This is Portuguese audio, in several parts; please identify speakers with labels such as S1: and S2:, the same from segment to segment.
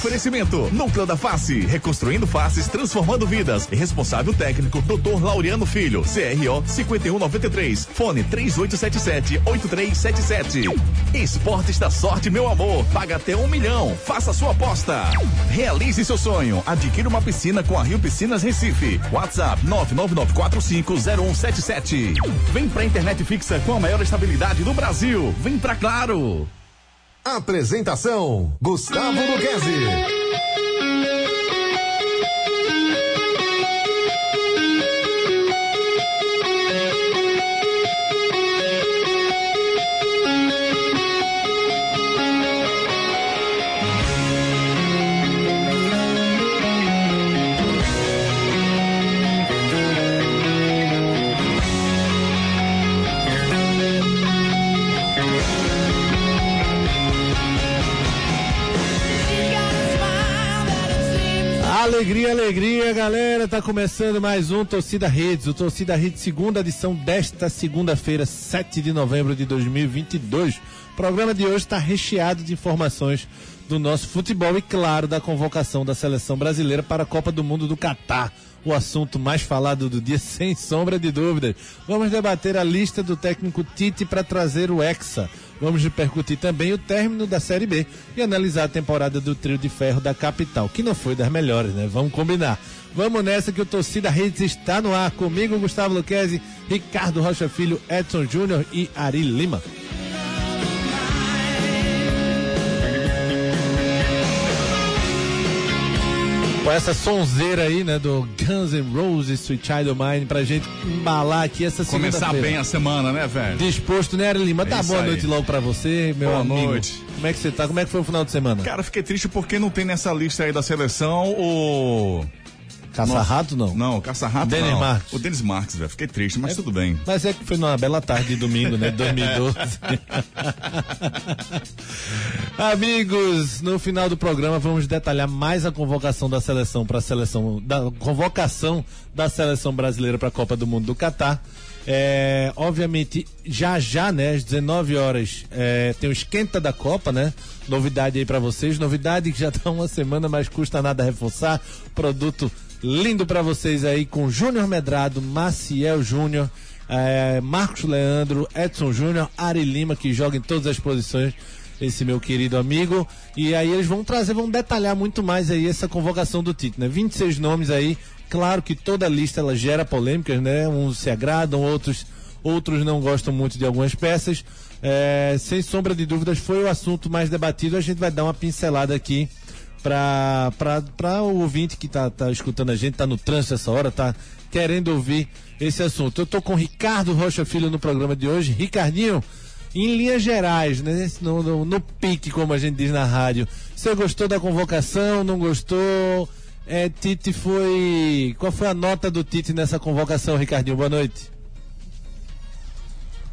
S1: Oferecimento: Núcleo da Face, reconstruindo faces, transformando vidas. Responsável técnico: Dr. Laureano Filho, CRO 5193. Fone 3877-8377. Esportes da sorte, meu amor. Paga até um milhão. Faça sua aposta. Realize seu sonho. Adquira uma piscina com a Rio Piscinas Recife. WhatsApp 999450177. Vem pra internet fixa com a maior estabilidade do Brasil. Vem pra Claro.
S2: Apresentação: Gustavo Luquezzi.
S3: Galera. Tá começando mais um Torcida Redes, o Torcida Redes, segunda edição desta segunda-feira, 7 de novembro de 2022. O programa de hoje está recheado de informações do nosso futebol e, claro, da convocação da seleção brasileira para a Copa do Mundo do Catar. O assunto mais falado do dia, sem sombra de dúvidas. Vamos debater a lista do técnico Tite para trazer o Hexa. Vamos repercutir também o término da Série B e analisar a temporada do trio de ferro da capital, que não foi das melhores, né? Vamos combinar. Vamos nessa que o Torcida Redes está no ar. Comigo, Gustavo Luquezzi, Ricardo Rocha Filho, Edson Júnior e Ari Lima. com essa sonzeira aí, né, do Guns N' Roses, Sweet Child of Mine, pra gente embalar aqui essa semana.
S1: Começar bem a semana, né, velho?
S3: Disposto, né, Ari Lima? É Dá boa aí. noite logo pra você, meu
S1: boa
S3: amigo.
S1: Boa noite.
S3: Como é que você tá? Como é que foi o final de semana?
S1: Cara, fiquei triste porque não tem nessa lista aí da seleção o
S3: Caça-rato não?
S1: Não, caça-rato
S3: Denis
S1: não.
S3: Marques.
S1: O Denis Marques, velho. Fiquei triste, mas é, tudo bem.
S3: Mas é que foi numa bela tarde de domingo, né? 2012. Amigos, no final do programa vamos detalhar mais a convocação da seleção para a seleção, da convocação da seleção brasileira para a Copa do Mundo do Catar. É, obviamente, já já, né, às 19 horas, é, tem o esquenta da Copa, né? Novidade aí para vocês, novidade que já tá uma semana, mas custa nada reforçar. Produto lindo para vocês aí com Júnior Medrado, Maciel Júnior, é, Marcos Leandro, Edson Júnior, Ari Lima, que joga em todas as posições, esse meu querido amigo. E aí eles vão trazer, vão detalhar muito mais aí essa convocação do Tite, né? 26 nomes aí, claro que toda lista ela gera polêmicas, né? Uns se agradam, outros outros não gostam muito de algumas peças. É, sem sombra de dúvidas, foi o assunto mais debatido. A gente vai dar uma pincelada aqui para o ouvinte que está tá escutando a gente, está no trânsito essa hora, está querendo ouvir esse assunto. Eu estou com Ricardo Rocha Filho no programa de hoje. Ricardinho, em linhas gerais, né, no, no, no pique, como a gente diz na rádio, você gostou da convocação? Não gostou? É, Tite foi. Qual foi a nota do Tite nessa convocação, Ricardinho? Boa noite.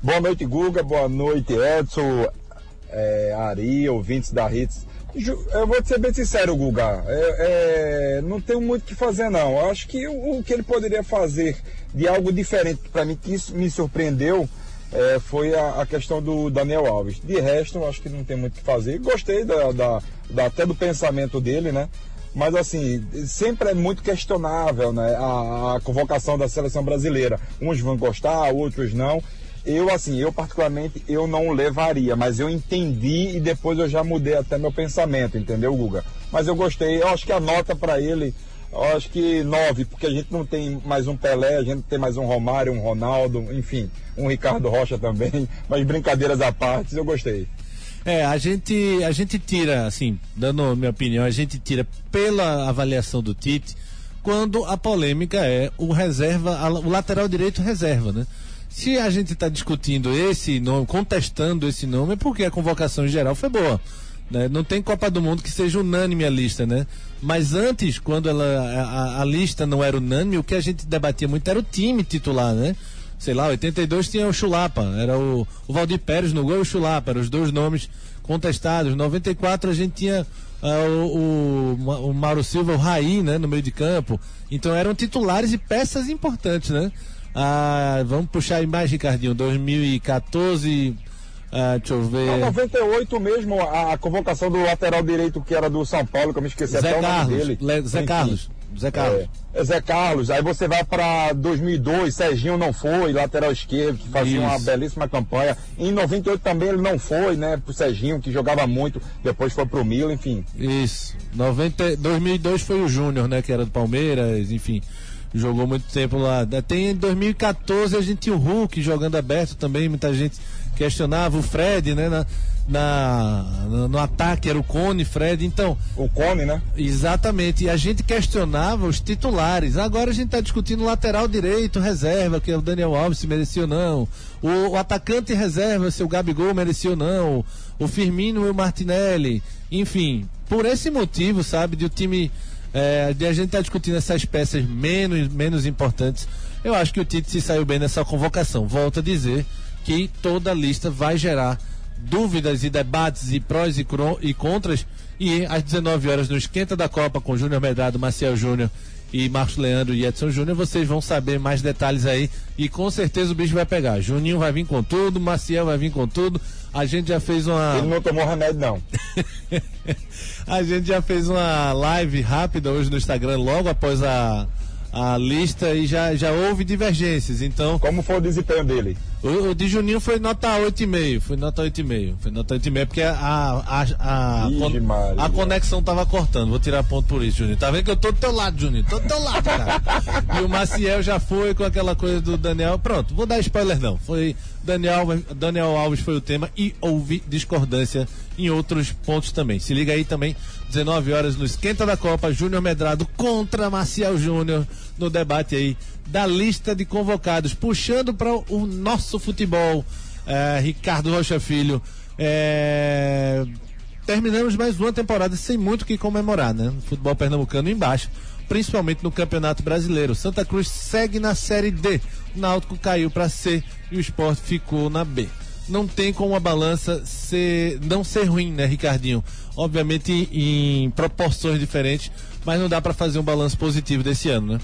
S4: Boa noite, Guga. Boa noite, Edson, é, Ari, ouvintes da Hits. Eu vou ser bem sincero, Guga. É, é, não tenho muito o que fazer, não. Eu acho que o, o, que ele poderia fazer de algo diferente para mim, que me surpreendeu, é, foi a, a, questão do Daniel Alves. De resto, eu acho que não tem muito o que fazer. Gostei da, da, da, até do pensamento dele, né? Mas assim, sempre é muito questionável né? a, a convocação da seleção brasileira. Uns vão gostar, outros não. Eu, assim, eu particularmente, eu não levaria, mas eu entendi e depois eu já mudei até meu pensamento, entendeu, Guga? Mas eu gostei, eu acho que a nota para ele, eu acho que nove, porque a gente não tem mais um Pelé, a gente tem mais um Romário, um Ronaldo, enfim, um Ricardo Rocha também, mas brincadeiras à parte, eu gostei.
S3: É, a gente, a gente tira, assim, dando minha opinião, a gente tira pela avaliação do Tite, quando a polêmica é o reserva, o lateral direito reserva, né? Se a gente está discutindo esse nome, contestando esse nome, é porque a convocação em geral foi boa. Né? Não tem Copa do Mundo que seja unânime a lista, né? Mas antes, quando ela, a, a, lista não era unânime, o que a gente debatia muito era o time titular, né? Sei lá, 82 tinha o Chulapa, era o, o Valdir Pérez no gol e o Chulapa, eram os dois nomes contestados. 94 a gente tinha uh, o, o, o Mauro Silva, o Raí, né, no meio de campo. Então eram titulares e peças importantes, né? Ah, vamos puxar aí mais, Ricardinho. 2014, Uh, deixa eu ver.
S4: Em 98 mesmo, a, a, convocação do lateral direito que era do São Paulo, que eu me esqueci
S3: Zé
S4: até
S3: Carlos,
S4: o nome dele.
S3: Le, Zé
S4: Enfim,
S3: Carlos. Zé Carlos.
S4: É, é Zé Carlos. Aí você vai para 2002, Serginho não foi, lateral esquerdo, que fazia
S3: Isso.
S4: uma belíssima campanha. Em 98 também ele não foi, né, pro Serginho, que jogava muito, depois foi pro Milo, enfim.
S3: Isso. 90, 2002 foi o Júnior, né? Que era do Palmeiras, enfim. Jogou muito tempo lá. Tem em 2014 a gente tinha o Hulk jogando aberto também, muita gente questionava o Fred, né? Na, na, no, no ataque era o Cone, Fred. Então,
S4: O Cone, né?
S3: Exatamente, e a gente questionava os titulares. Agora a gente está discutindo lateral direito, reserva, que é o Daniel Alves se merecia ou não. O, o atacante reserva, se o Gabigol merecia ou não. O Firmino e o Martinelli. Enfim, por esse motivo, sabe, de o time. É, de a gente estar discutindo essas peças menos, menos importantes, eu acho que o Tite se saiu bem nessa convocação. Volto a dizer que toda a lista vai gerar dúvidas e debates e prós e, e contras. E às 19 horas no Esquenta da Copa com Júnior Medrado, Maciel Júnior e Marcos Leandro e Edson Júnior, vocês vão saber mais detalhes aí e com certeza o bicho vai pegar. Juninho vai vir com tudo, Maciel vai vir com tudo. A gente já fez uma.
S4: Ele não tomou remédio, não.
S3: A gente já fez uma live rápida hoje no Instagram, logo após a, a lista, e já, já houve divergências. Então,
S4: Como foi o desempenho dele?
S3: o, o de Juninho foi nota 8,5. Foi nota 8,5. Foi nota 8,5 porque a, a, a, con- a conexão tava cortando. Vou tirar ponto por isso, Juninho. Tá vendo que eu tô do teu lado, Juninho? Tô do teu lado, cara. e o Maciel já foi com aquela coisa do Daniel. Pronto, vou dar spoiler não. Foi Daniel, Daniel Alves foi o tema e houve discordância em outros pontos também. Se liga aí também, 19 horas no Esquenta da Copa, Júnior Medrado contra Maciel Júnior no debate aí da lista de convocados, puxando para o nosso futebol. É, Ricardo Rocha Filho. É, terminamos mais uma temporada sem muito o que comemorar, né? Futebol pernambucano embaixo, principalmente no Campeonato Brasileiro. Santa Cruz segue na Série D. O Náutico caiu para C e o Sport ficou na B. Não tem como a balança ser, não ser ruim, né, Ricardinho? Obviamente em, proporções diferentes, mas não dá para fazer um balanço positivo desse ano, né?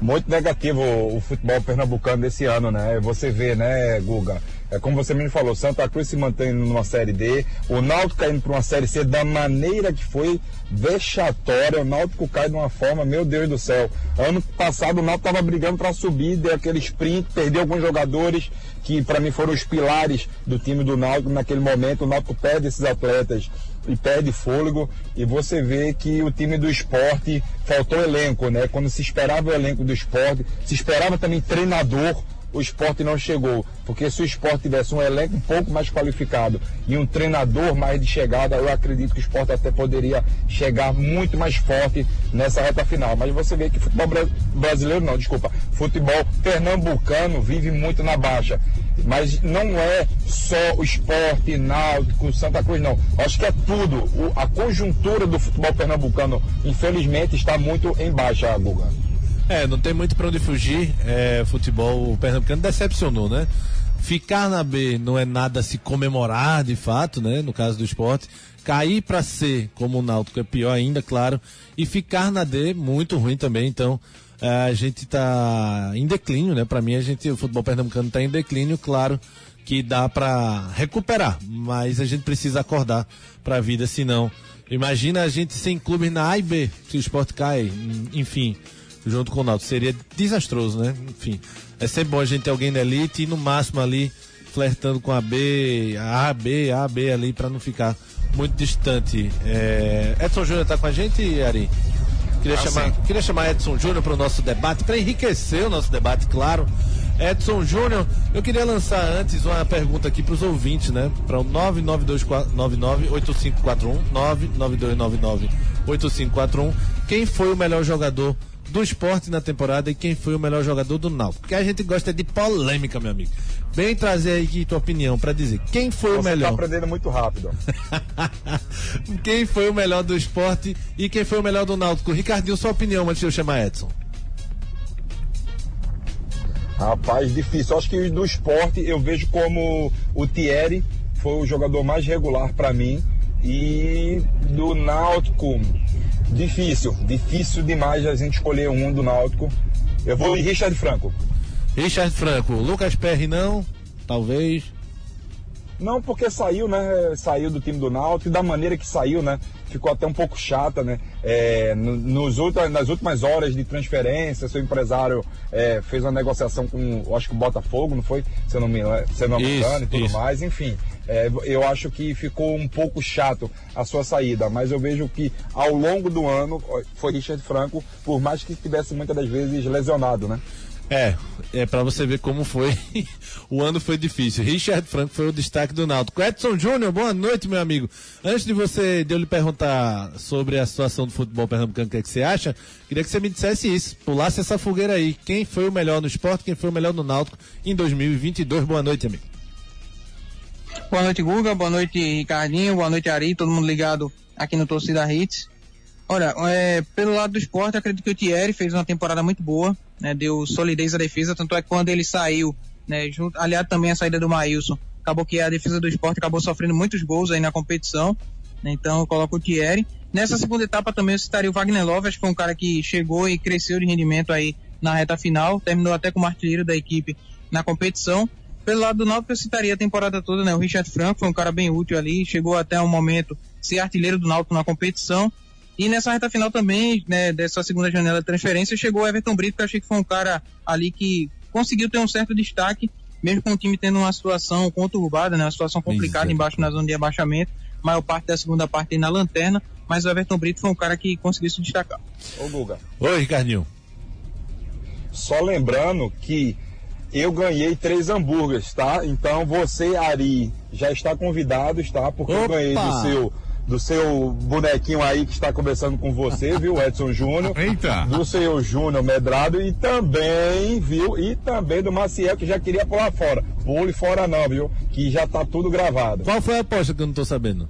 S4: muito negativo o futebol pernambucano desse ano, né? Você vê, né, Guga? É como você mesmo falou, Santa Cruz se mantém numa série D, o Náutico caindo para uma série C da maneira que foi vexatória, o Náutico cai de uma forma, meu Deus do céu. Ano passado o Náutico estava brigando para subir, deu aquele sprint, perdeu alguns jogadores que para mim foram os pilares do time do Náutico naquele momento, o Náutico perde esses atletas e perde fôlego e você vê que o time do esporte faltou elenco, né? Quando se esperava o elenco do esporte, se esperava também treinador, o esporte não chegou. Porque se o esporte tivesse um elenco um pouco mais qualificado e um treinador mais de chegada, eu acredito que o esporte até poderia chegar muito mais forte nessa reta final. Mas você vê que futebol bra- brasileiro, não, desculpa, futebol pernambucano vive muito na baixa. Mas não é só o esporte, náutico, Santa Cruz, não. Acho que é tudo. O- a conjuntura do futebol pernambucano, infelizmente, está muito em baixa, Guga.
S3: É, não tem muito pra onde fugir. É, futebol pernambucano decepcionou, né? Ficar na B não é nada a se comemorar de fato, né? No caso do esporte. Cair pra C, como o Náutico, é pior ainda, claro. E ficar na D, muito ruim também. Então, é, a gente tá em declínio, né? Pra mim, a gente, o futebol pernambucano tá em declínio, claro que dá pra recuperar, mas a gente precisa acordar pra vida, senão. Imagina a gente sem clube na A e B, se o esporte cai, enfim junto com o Náutico. Seria desastroso, né? Enfim, é sempre bom a gente ter alguém na elite e no máximo ali flertando com a B, a B, A, B ali para não ficar muito distante. É... Edson Júnior tá com a gente, Ari? Queria,
S1: Ah,
S3: chamar,
S1: sim.
S3: queria chamar Edson Júnior para o nosso debate, para enriquecer o nosso debate, claro. Edson Júnior, eu queria lançar antes uma pergunta aqui para os ouvintes, né? Para o 992998541, 992998541. Quem foi o melhor jogador do esporte na temporada e quem foi o melhor jogador do Náutico? Porque a gente gosta de polêmica, meu amigo. Vem trazer aí aqui tua opinião para dizer quem foi o
S4: Você está
S3: melhor.
S4: aprendendo muito rápido.
S3: quem foi o melhor do esporte e quem foi o melhor do Náutico? Ricardinho, sua opinião antes de eu chamar Edson.
S4: Rapaz, difícil. Acho que do esporte eu vejo como o Thierry foi o jogador mais regular para mim. E do Náutico, difícil. Difícil demais a gente escolher um do Náutico. Eu vou de Richard Franco.
S3: Richard Franco, Lucas Perry não. talvez.
S4: Não, porque saiu, né? Saiu do time do Náutico e da maneira que saiu, né? Ficou até um pouco chata, né? É, nos ultra, nas últimas horas de transferência, seu empresário é, fez uma negociação com, acho que o Botafogo, não foi? Se eu não me, se eu não me engano e tudo isso. mais, enfim. É, eu acho que ficou um pouco chato a sua saída, mas eu vejo que ao longo do ano foi Richard Franco, por mais que estivesse muitas das vezes lesionado, né?
S3: É, é para você ver como foi. o ano foi difícil. Richard Franco foi o destaque do Náutico. Edson Júnior, boa noite, meu amigo. Antes de você de eu lhe perguntar sobre a situação do futebol pernambucano, o que, é que você acha, queria que você me dissesse isso, pulasse essa fogueira aí. Quem foi o melhor no esporte, quem foi o melhor no Náutico em 2022? Boa noite, amigo.
S5: Boa noite, Guga. Boa noite, Ricardinho. Boa noite, Ari. Todo mundo ligado aqui no Torcida Hits. Olha, é, pelo lado do esporte, acredito que o Thierry fez uma temporada muito boa, né, deu solidez à defesa, tanto é que quando ele saiu, né, junto, aliado também à saída do Maílson, acabou que a defesa do esporte acabou sofrendo muitos gols aí na competição, né, então eu coloco o Thierry. Nessa segunda etapa também eu citaria o Wagner Love, acho que foi um cara que chegou e cresceu de rendimento aí na reta final, terminou até como artilheiro da equipe na competição. Pelo lado do Náutico eu citaria a temporada toda, né, o Richard Franco foi um cara bem útil ali, chegou até um momento ser artilheiro do Náutico na competição, e nessa reta final também, né, dessa segunda janela de transferência, chegou o Everton Brito, que eu achei que foi um cara ali que conseguiu ter um certo destaque, mesmo com o time tendo uma situação conturbada, né, uma situação complicada embaixo na zona de abaixamento, maior parte da segunda parte aí na lanterna, mas o Everton Brito foi um cara que conseguiu se destacar.
S4: Ô Guga.
S3: Oi, Ricardinho.
S4: Só lembrando que eu ganhei três hambúrgueres, tá? Então você, Ari, já está convidado, tá? Porque Opa! eu ganhei do seu do seu bonequinho aí que está conversando com você, viu, Edson Júnior?
S3: Eita!
S4: Do seu Júnior Medrado e também, viu? E também do Maciel que já queria pular fora. Pule fora não, viu? Que já tá tudo gravado.
S3: Qual foi a aposta que eu não tô sabendo?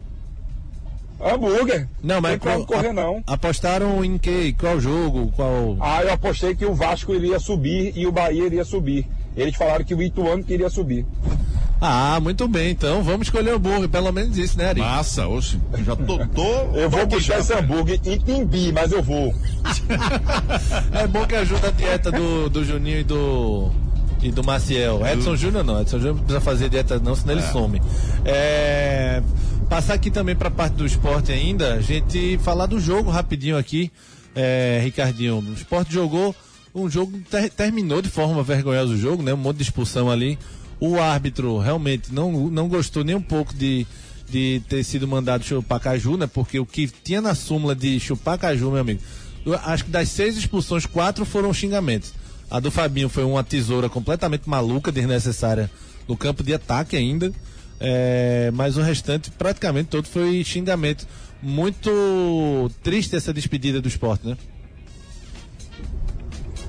S4: Hambúrguer.
S3: Não, mas
S4: não correr não.
S3: Apostaram em que? Qual jogo? Qual?
S4: Ah, eu apostei que o Vasco iria subir e o Bahia iria subir. Eles falaram que o Ituano queria subir.
S3: Ah, muito bem, então vamos escolher o hambúrguer, pelo menos isso, né, Ari?
S1: Massa, oxe, já tô, tô
S4: Eu vou buscar esse hambúrguer em Timbi, mas eu vou.
S3: é bom que ajuda a dieta do, do Juninho e do e do Maciel. Edson Júnior não, Edson Júnior não precisa fazer dieta não, senão é. ele some. É, passar aqui também para a parte do esporte ainda, a gente falar do jogo rapidinho aqui, é, Ricardinho. O esporte jogou um jogo, ter, terminou de forma vergonhosa o jogo, né? Um monte de expulsão ali. O árbitro realmente não, não gostou nem um pouco de, de ter sido mandado chupar caju, né? Porque o que tinha na súmula de chupar caju, meu amigo, acho que das seis expulsões, quatro foram xingamentos. A do Fabinho foi uma tesoura completamente maluca, desnecessária, no campo de ataque ainda. É, mas o restante, praticamente todo, foi xingamento. Muito triste essa despedida do esporte, né?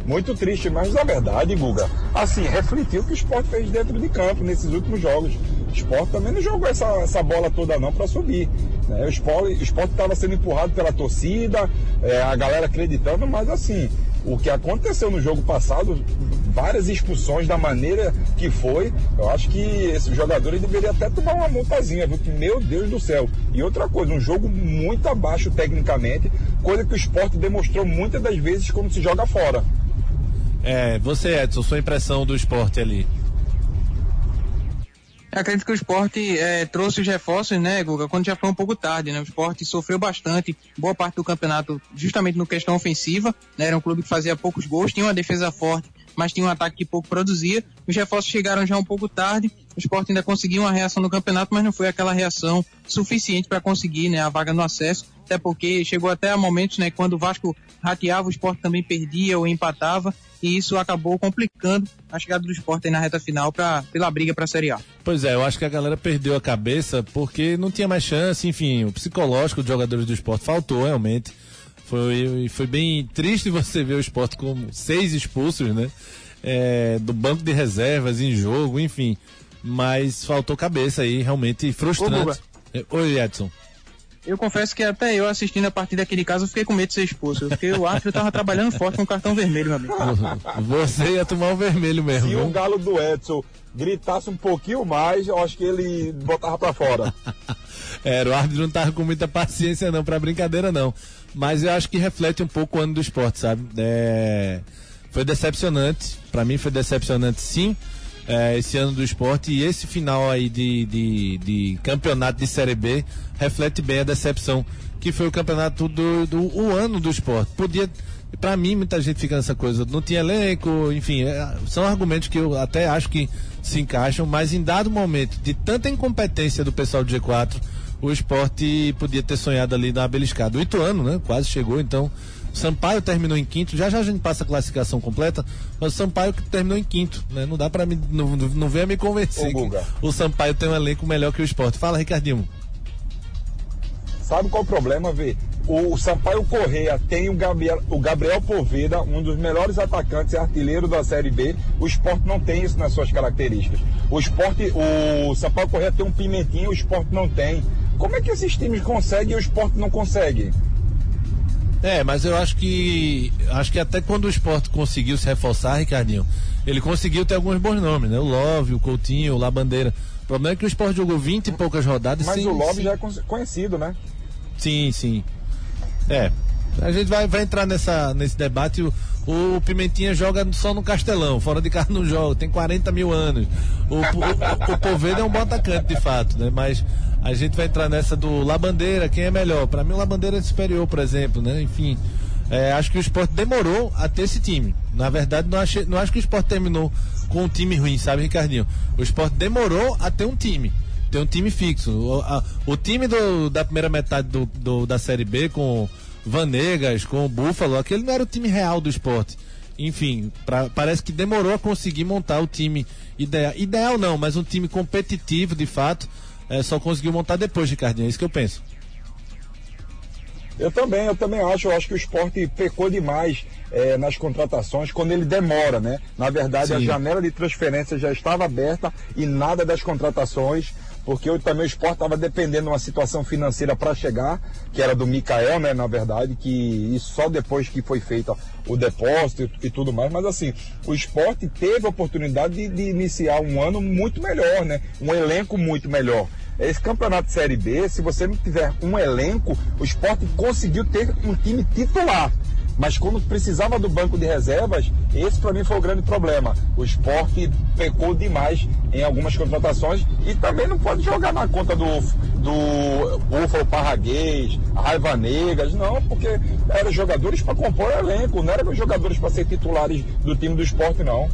S4: Muito triste, mas na verdade, Guga, assim, refletiu o que o esporte fez dentro de campo nesses últimos jogos. O esporte também não jogou essa, essa bola toda não para subir. Né? O esporte estava sendo empurrado pela torcida, é, a galera acreditando, mas assim, o que aconteceu no jogo passado, várias expulsões da maneira que foi, eu acho que esses jogadores deveriam até tomar uma multazinha, viu? Meu Deus do céu. E outra coisa, um jogo muito abaixo tecnicamente, coisa que o esporte demonstrou muitas das vezes quando se joga fora.
S3: É, você, Edson, sua impressão do esporte ali?
S5: Eu acredito que o esporte é, trouxe os reforços, né, Guga, quando já foi um pouco tarde, né? O esporte sofreu bastante, boa parte do campeonato, justamente no questão ofensiva, né? Era um clube que fazia poucos gols, tinha uma defesa forte, mas tinha um ataque que pouco produzia. Os reforços chegaram já um pouco tarde, o esporte ainda conseguiu uma reação no campeonato, mas não foi aquela reação suficiente para conseguir né, a vaga no acesso, até porque chegou até a momentos, né, quando o Vasco rateava, o esporte também perdia ou empatava, e isso acabou complicando a chegada do esporte aí na reta final pra, pela briga para a Série A.
S3: Pois é, eu acho que a galera perdeu a cabeça porque não tinha mais chance, enfim, o psicológico dos jogadores do esporte faltou realmente. Foi, foi bem triste você ver o esporte com seis expulsos, né? É, do banco de reservas em jogo, enfim. Mas faltou cabeça aí, realmente frustrante. Ô, Oi, Edson.
S5: Eu confesso que até eu assistindo a partir daquele caso, eu fiquei com medo de ser expulso. Porque o árbitro tava trabalhando forte com o cartão vermelho, meu amigo.
S3: Você ia tomar o vermelho mesmo.
S4: Se o galo do Edson gritasse um pouquinho mais, eu acho que ele botava para fora.
S3: Era, o árbitro não tava com muita paciência não para brincadeira não. Mas eu acho que reflete um pouco o ano do esporte, sabe? É... Foi decepcionante, para mim foi decepcionante sim. É, esse ano do esporte e esse final aí de, de, de, campeonato de Série B reflete bem a decepção que foi o campeonato do, do o ano do esporte. Podia, para mim, muita gente fica nessa coisa, não tinha elenco, enfim, é, são argumentos que eu até acho que se encaixam, mas em dado momento de tanta incompetência do pessoal do G4, o esporte podia ter sonhado ali na beliscada. O Ituano, né? Quase chegou, então Sampaio terminou em quinto, já já a gente passa a classificação completa, mas o Sampaio que terminou em quinto, né? Não dá para mim, não, não venha me convencer Ô, que o Sampaio tem um elenco melhor que o esporte. Fala, Ricardinho.
S4: Sabe qual o problema, Vê? O Sampaio Correia tem o Gabriel, o Gabriel Poveda, um dos melhores atacantes e artilheiro da Série B. O esporte não tem isso nas suas características. O esporte, o Sampaio Correia tem um pimentinho, o esporte não tem. Como é que esses times conseguem e o esporte não consegue?
S3: É, mas eu acho que acho que até quando o esporte conseguiu se reforçar, Ricardinho, ele conseguiu ter alguns bons nomes, né? O Love, o Coutinho, o Labandeira. O problema é que o esporte jogou 20 e poucas rodadas.
S4: Mas o Love já é conhecido, né?
S3: Sim, sim. É. A gente vai, vai entrar nessa, nesse debate. O, o Pimentinha joga só no Castelão, fora de casa não joga, tem 40 mil anos. O, o, o, o Poveda é um bom atacante, de fato, né? Mas a gente vai entrar nessa do Labandeira, quem é melhor? Para mim o Labandeira é superior, por exemplo, né? Enfim, é, acho que o esporte demorou a ter esse time. Na verdade, não, achei, não acho que o esporte terminou com um time ruim, sabe, Ricardinho? O esporte demorou a ter um time. Ter um time fixo. O, a, o time do, da primeira metade do, do, da Série B, com Vanegas, com o Búfalo, aquele não era o time real do esporte. Enfim, pra, parece que demorou a conseguir montar o time ideal. Ideal não, mas um time competitivo de fato é, só conseguiu montar depois, Ricardinho. É isso que eu penso.
S4: Eu também, eu também acho. Eu acho que o esporte pecou demais é, nas contratações quando ele demora, né? Na verdade, Sim. a janela de transferência já estava aberta e nada das contratações porque eu, também o esporte estava dependendo de uma situação financeira para chegar, que era do Mikael, né, na verdade, que isso só depois que foi feito o depósito e, e tudo mais, mas assim, o esporte teve a oportunidade de, de iniciar um ano muito melhor, né, um elenco muito melhor. Esse campeonato de Série B, se você não tiver um elenco, o esporte conseguiu ter um time titular. Mas quando precisava do banco de reservas, esse para mim foi o grande problema. O esporte pecou demais em algumas contratações e também não pode jogar na conta do, do Búfalo Parraguês, Raiva Negas, não, porque eram jogadores para compor elenco, não eram jogadores para ser titulares do time do esporte, não.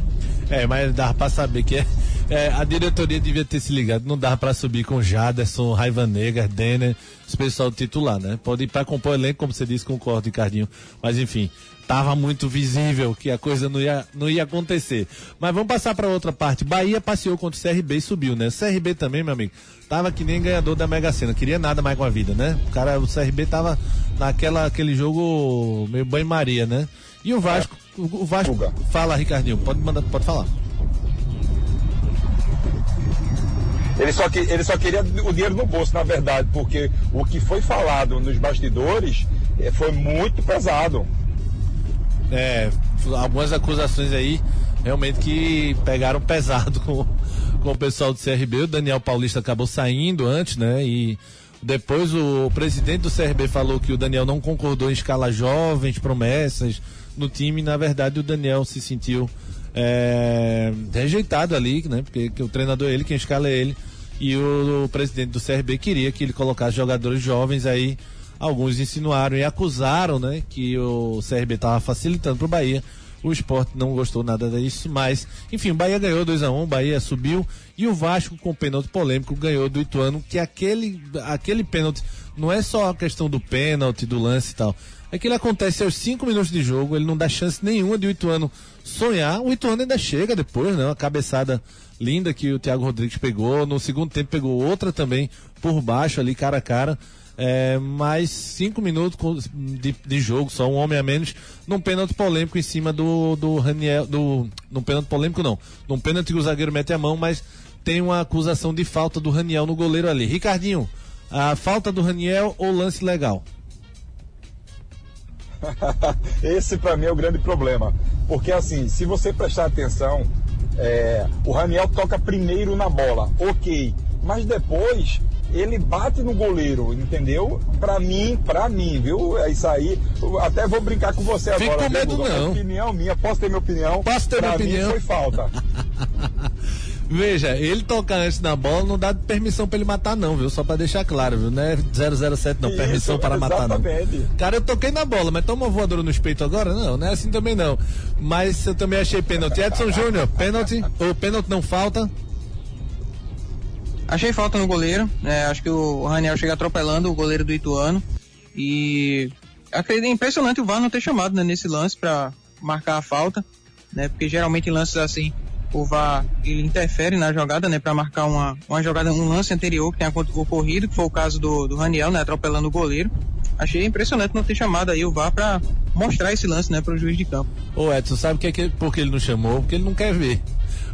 S3: É, mas dá para saber que é é, a diretoria devia ter se ligado. Não dava para subir com Jaderson, Raiva Negra, Denner, esse pessoal titular, né? Pode ir para compor elenco, como você disse, concordo, Ricardinho. Mas enfim, tava muito visível que a coisa não ia, não ia acontecer. Mas vamos passar para outra parte. Bahia passeou contra o CRB e subiu, né? CRB também, meu amigo, tava que nem ganhador da Mega Sena. Queria nada mais com a vida, né? O cara, o CRB tava naquela aquele jogo meio banho-maria, né? E o Vasco, é. o, o Vasco, fala, Ricardinho, pode mandar, pode falar.
S4: Ele só, que, ele só queria o dinheiro no bolso, na verdade, porque o que foi falado nos bastidores é, foi muito pesado.
S3: É, algumas acusações aí realmente que pegaram pesado com, com o pessoal do CRB. O Daniel Paulista acabou saindo antes, né? E depois o presidente do CRB falou que o Daniel não concordou em escalar jovens, promessas no time. Na verdade, o Daniel se sentiu é, rejeitado ali, né? Porque o treinador é ele, quem escala é ele. E o, o, presidente do CRB queria que ele colocasse jogadores jovens aí. Alguns insinuaram e acusaram, né? Que o CRB estava facilitando para o Bahia. O esporte não gostou nada disso, mas, enfim, o Bahia ganhou 2 a 1 um, o Bahia subiu e o Vasco, com pênalti polêmico, ganhou do Ituano, que aquele, aquele pênalti não é só a questão do pênalti, do lance e tal. É que ele acontece aos 5 minutos de jogo, ele não dá chance nenhuma de o Ituano sonhar. O Ituano ainda chega depois, né? Uma cabeçada linda que o Thiago Rodrigues pegou. No segundo tempo pegou outra também por baixo ali, cara a cara. É, mais cinco minutos de, de, jogo, só um homem a menos, num pênalti polêmico em cima do, do Raniel. Do, num pênalti polêmico não. Num pênalti que o zagueiro mete a mão, mas tem uma acusação de falta do Raniel no goleiro ali. Ricardinho, a falta do Raniel ou lance legal?
S4: Esse para mim é o grande problema. Porque assim, se você prestar atenção, é, o Raniel toca primeiro na bola, ok. Mas depois ele bate no goleiro, entendeu? Pra mim, pra mim, viu? É isso aí. Até vou brincar com você
S3: Fico
S4: agora.
S3: com medo, não.
S4: Opinião minha, posso ter minha opinião?
S3: Posso ter
S4: pra
S3: minha opinião?
S4: foi falta.
S3: Veja, ele tocar antes na bola não dá permissão pra ele matar, não, viu? Só pra deixar claro, viu? Não é 007, não.
S4: Isso,
S3: permissão para matar, não. Cara, eu toquei na bola, mas toma uma voadora no peito agora? Não, não é assim também não. Mas eu também achei pênalti. Edson Júnior, pênalti? Ou pênalti não falta?
S5: Achei falta no goleiro, né? Acho que o Raniel chega atropelando o goleiro do Ituano. E acredito é impressionante o VAR não ter chamado né, nesse lance para marcar a falta, né? Porque geralmente em lances assim o VAR ele interfere na jogada, né, para marcar uma, uma jogada, um lance anterior que tenha ocorrido, que foi o caso do, do Raniel, né, atropelando o goleiro. Achei impressionante não ter chamado aí o VAR para mostrar esse lance, né, para o juiz de campo.
S3: Ô Edson, sabe que é que, por que ele não chamou? Porque ele não quer ver.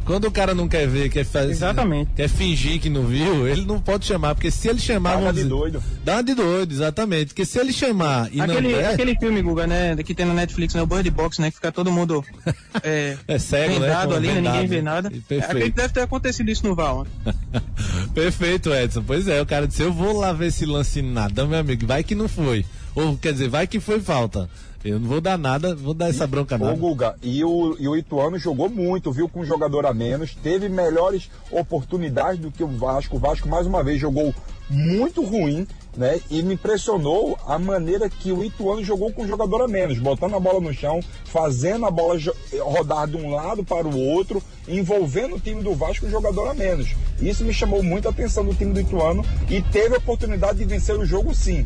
S3: Quando o cara não quer ver, quer fazer.
S5: Exatamente.
S3: Quer fingir que não viu, ele não pode chamar. Porque se ele chamar.
S4: Dá uma de doido.
S3: Dá uma de doido, exatamente. Porque se ele chamar e
S5: aquele,
S3: não der.
S5: aquele filme, Guga, né, que tem na Netflix, né, o Bird Box, né, que fica todo mundo é,
S3: É cego, né?
S5: vendado ali, né, ninguém
S3: vendado.
S5: vê nada.
S3: Perfeito.
S5: Que deve ter acontecido isso no VAR. ontem.
S3: Perfeito, Edson. Pois é, o cara disse: Eu vou lá ver esse lance nada, meu amigo. Vai que não foi. Ou quer dizer, vai que foi falta. Eu não vou dar nada, vou dar essa bronca
S4: Ô,
S3: nada.
S4: Guga, e o, e o Ituano jogou muito, viu, com um jogador a menos, teve melhores oportunidades do que o Vasco. O Vasco, mais uma vez, jogou muito ruim, né? E me impressionou a maneira que o Ituano jogou com um jogador a menos, botando a bola no chão, fazendo a bola rodar de um lado para o outro, envolvendo o time do Vasco com um jogador a menos. Isso me chamou muito a atenção do time do Ituano e teve a oportunidade de vencer o jogo sim.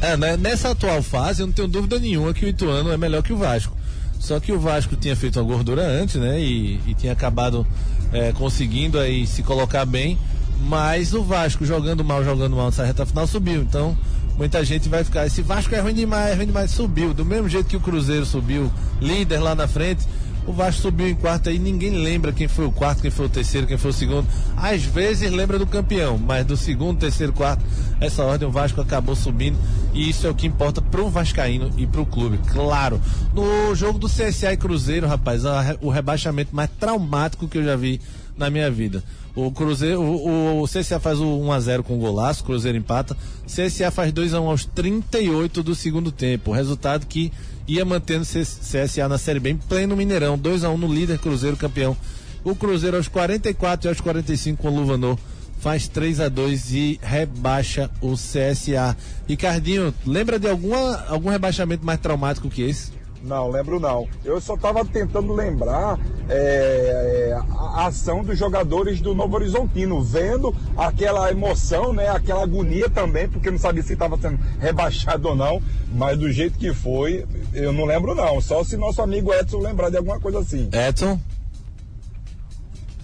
S3: É, né, nessa atual fase, eu não tenho dúvida nenhuma que o Ituano é melhor que o Vasco. Só que o Vasco tinha feito uma gordura antes, né? E, e tinha acabado é, conseguindo aí se colocar bem. Mas o Vasco jogando mal, jogando mal nessa reta final subiu. Então, muita gente vai ficar. Esse Vasco é ruim demais, é ruim demais. Subiu. Do mesmo jeito que o Cruzeiro subiu, líder lá na frente. O Vasco subiu em quarto aí, ninguém lembra quem foi o quarto, quem foi o terceiro, quem foi o segundo. Às vezes lembra do campeão, mas do segundo, terceiro, quarto, essa ordem o Vasco acabou subindo e isso é o que importa pro Vascaíno e pro clube, claro. No jogo do CSA e Cruzeiro, rapaz, a- o rebaixamento mais traumático que eu já vi na minha vida. O Cruzeiro, o, o CSA faz o 1x0 com golaço, o Cruzeiro empata. CSA faz 2x1 aos 38 do segundo tempo. Resultado que ia mantendo CSA na Série B em pleno Mineirão. 2x1 no líder Cruzeiro campeão. O Cruzeiro aos 44 e aos 45 com o Luvanor faz 3 a 2 e rebaixa o CSA. Ricardinho, lembra de alguma, algum rebaixamento mais traumático que esse?
S4: Não, lembro não. Eu só estava tentando lembrar é, é, a ação dos jogadores do Novo Horizontino, vendo aquela emoção, né, aquela agonia também, porque não sabia se estava sendo rebaixado ou não, mas do jeito que foi, eu não lembro não. Só se nosso amigo Edson lembrar de alguma coisa assim.
S3: Edson?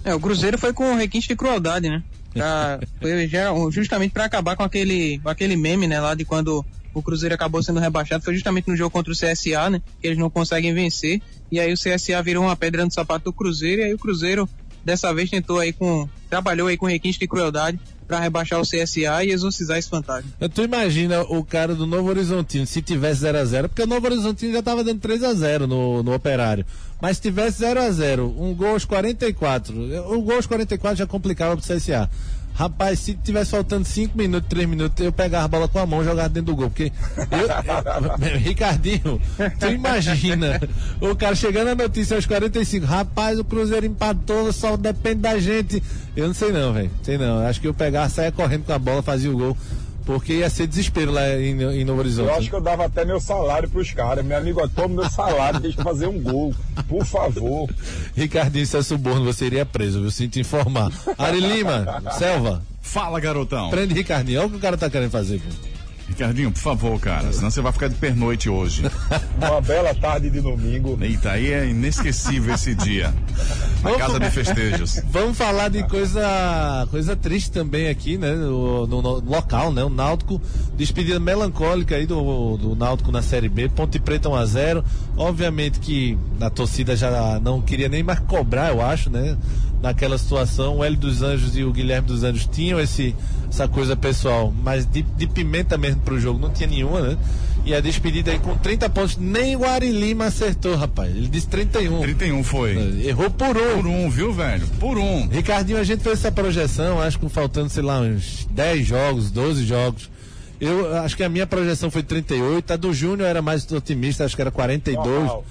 S5: É, o Cruzeiro foi com requinte de crueldade, né? Pra, foi justamente para acabar com aquele, com aquele meme, né, lá de quando o Cruzeiro acabou sendo rebaixado, foi justamente no jogo contra o CSA, né, que eles não conseguem vencer, e aí o CSA virou uma pedra no sapato do Cruzeiro, e aí o Cruzeiro dessa vez tentou aí com, trabalhou aí com requinte de crueldade para rebaixar o CSA e exorcizar esse fantasma.
S3: Tu imagina o cara do Novo Horizontino se tivesse 0x0, porque o Novo Horizontino já tava dando 3x0 no, no Operário. Mas se tivesse 0x0, um gol aos 44, o gol aos 44 já complicava pro CSA. Rapaz, se tivesse faltando 5 minutos, 3 minutos, eu pegava a bola com a mão e jogava dentro do gol. Porque eu, eu- Ricardinho, tu imagina o cara chegando a notícia aos 45, rapaz, o Cruzeiro empatou, só depende da gente. Eu não sei não, velho. Sei não. Acho que eu pegava, saia correndo com a bola, fazia o gol. Porque ia ser desespero lá em, em Novo Horizonte.
S4: Eu acho que eu dava até meu salário pros caras. Meu amigo, toma meu salário, deixa eu fazer um gol, por favor.
S3: Ricardinho, isso é suborno, você iria preso, viu? Sinto informar. Ari Lima, Selva,
S1: Fala, garotão.
S3: prende Ricardinho. Olha o que o cara tá querendo fazer, pô.
S1: Ricardinho, por favor, cara. Senão você vai ficar de pernoite hoje.
S4: Uma bela tarde de domingo.
S1: Eita, aí é inesquecível esse dia. Na casa de festejos.
S3: Vamos falar de coisa coisa triste também aqui, né? No, no- no local, né? O Náutico, despedida melancólica aí do, do Náutico na Série B, Ponte Preta 1 a 0 Obviamente que a torcida já não queria nem mais cobrar, eu acho, né? Naquela situação, o Hélio dos Anjos e o Guilherme dos Anjos tinham esse, essa coisa pessoal, mas de, de pimenta mesmo pro jogo não tinha nenhuma, né? E a despedida aí com 30 pontos, nem o Ari Lima acertou, rapaz. Ele disse 31.
S1: 31 foi.
S3: Errou por um.
S1: Por um, viu, velho? Por um.
S3: Ricardinho, a gente fez essa projeção, acho que faltando, sei lá, uns 10 jogos, 12 jogos. Eu acho que a minha projeção foi 38, a do Júnior era mais otimista, acho que era 42.
S4: Normal.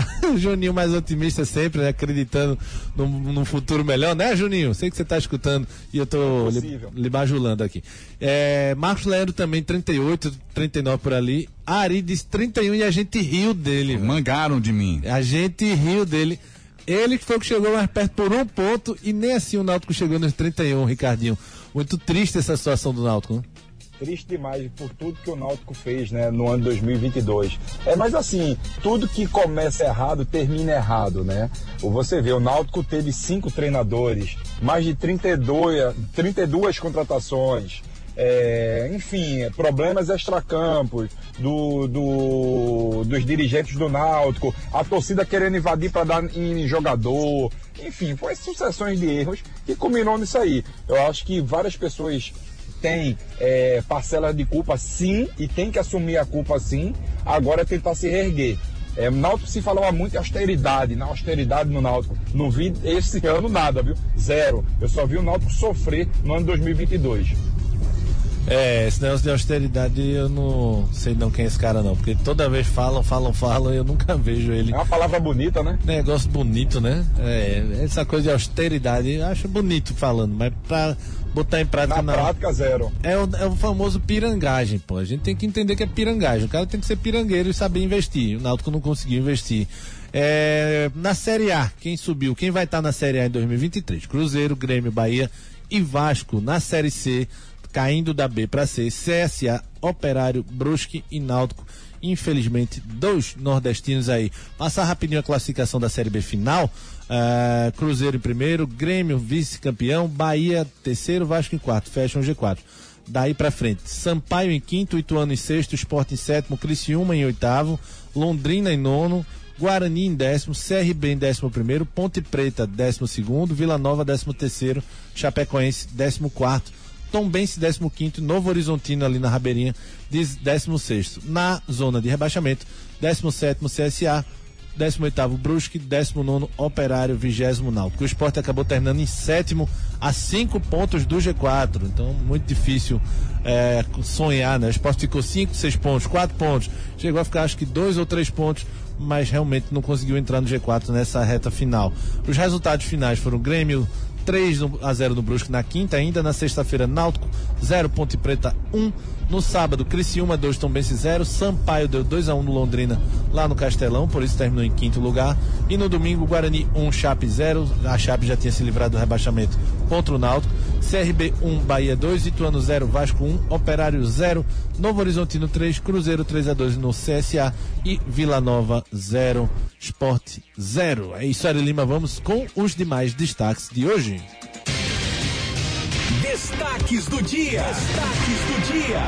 S3: Juninho mais otimista sempre, né? acreditando num, num, futuro melhor, né, Juninho? Sei que você está escutando e eu estou é li, li bajulando aqui. É, Marcos Leandro também, 38, 39 por ali. Ari disse 31 e a gente riu dele.
S1: Mangaram de mim.
S3: A gente riu dele. Ele que foi o que chegou mais perto por um ponto e nem assim o Náutico chegou nos 31, Ricardinho. Muito triste essa situação do Náutico, né?
S4: Triste demais por tudo que o Náutico fez né, no ano 2022. É, mas assim, tudo que começa errado termina errado, né? Você vê, o Náutico teve cinco treinadores, mais de 32, 32 contratações, é, enfim, problemas extracampos do, do, dos dirigentes do Náutico, a torcida querendo invadir para dar em jogador, enfim, foi sucessões de erros que culminou nisso aí. Eu acho que várias pessoas têm é, parcelas de culpa sim e tem que assumir a culpa sim, agora é tentar se reerguer. É, Náutico se falava muito em austeridade, na austeridade no Náutico. Não vi esse ano nada, viu? Zero. Eu só vi o Náutico sofrer no ano 2022.
S3: É, esse negócio de austeridade eu não sei não quem é esse cara não, porque toda vez falam, falam, falam, eu nunca vejo ele.
S4: É uma palavra bonita, né?
S3: Negócio bonito, né? É, essa coisa de austeridade, eu acho bonito falando, mas pra botar em prática
S4: Na
S3: não.
S4: prática, zero.
S3: É o, é o famoso pirangagem, pô. A gente tem que entender que é pirangagem. O cara tem que ser pirangueiro e saber investir. O Náutico não conseguiu investir. É, na Série A, quem subiu? Quem vai estar tá na Série A em 2023? Cruzeiro, Grêmio, Bahia e Vasco. Na Série C, caindo da B para C, CSA, Operário, Brusque e Náutico. Infelizmente, dois nordestinos aí. Passar rapidinho a classificação da Série B final. Uh, Cruzeiro em primeiro, Grêmio vice-campeão, Bahia terceiro, Vasco em quarto. Fecha um G4. Daí para frente, Sampaio em quinto, Ituano em sexto, Esporte em sétimo, Criciúma em oitavo, Londrina em nono, Guarani em décimo, CRB em décimo primeiro, Ponte Preta décimo segundo, Vila Nova décimo terceiro, Chapecoense décimo quarto. Tombense 15 Novo Horizontino ali na Rabeirinha, 16 Na zona de rebaixamento, 17 CSA, 18 Brusque, 19 Operário, 20 Náutico. O esporte acabou terminando em sétimo a 5 pontos do G4. Então, muito difícil é, sonhar, né? O esporte ficou 5, 6 pontos, 4 pontos. Chegou a ficar acho que 2 ou 3 pontos, mas realmente não conseguiu entrar no G4 nessa reta final. Os resultados finais foram Grêmio 3 a 0 no Brusque na quinta, ainda na sexta-feira Náutico 0 Ponte Preta 1, no sábado Criciúma 2 Tombense 0, Sampaio deu 2 a 1 no Londrina lá no Castelão, por isso terminou em quinto lugar, e no domingo Guarani 1 Chape 0, a Chape já tinha se livrado do rebaixamento contra o Náutico, CRB 1 Bahia 2, Ituano 0 Vasco 1, Operário 0, Novo Horizontino 3, Cruzeiro 3 a 2 no CSA e Vila Nova 0 Esporte 0. É isso, Ari Lima. Vamos com os demais destaques de hoje.
S1: Destaques do dia. Destaques do dia.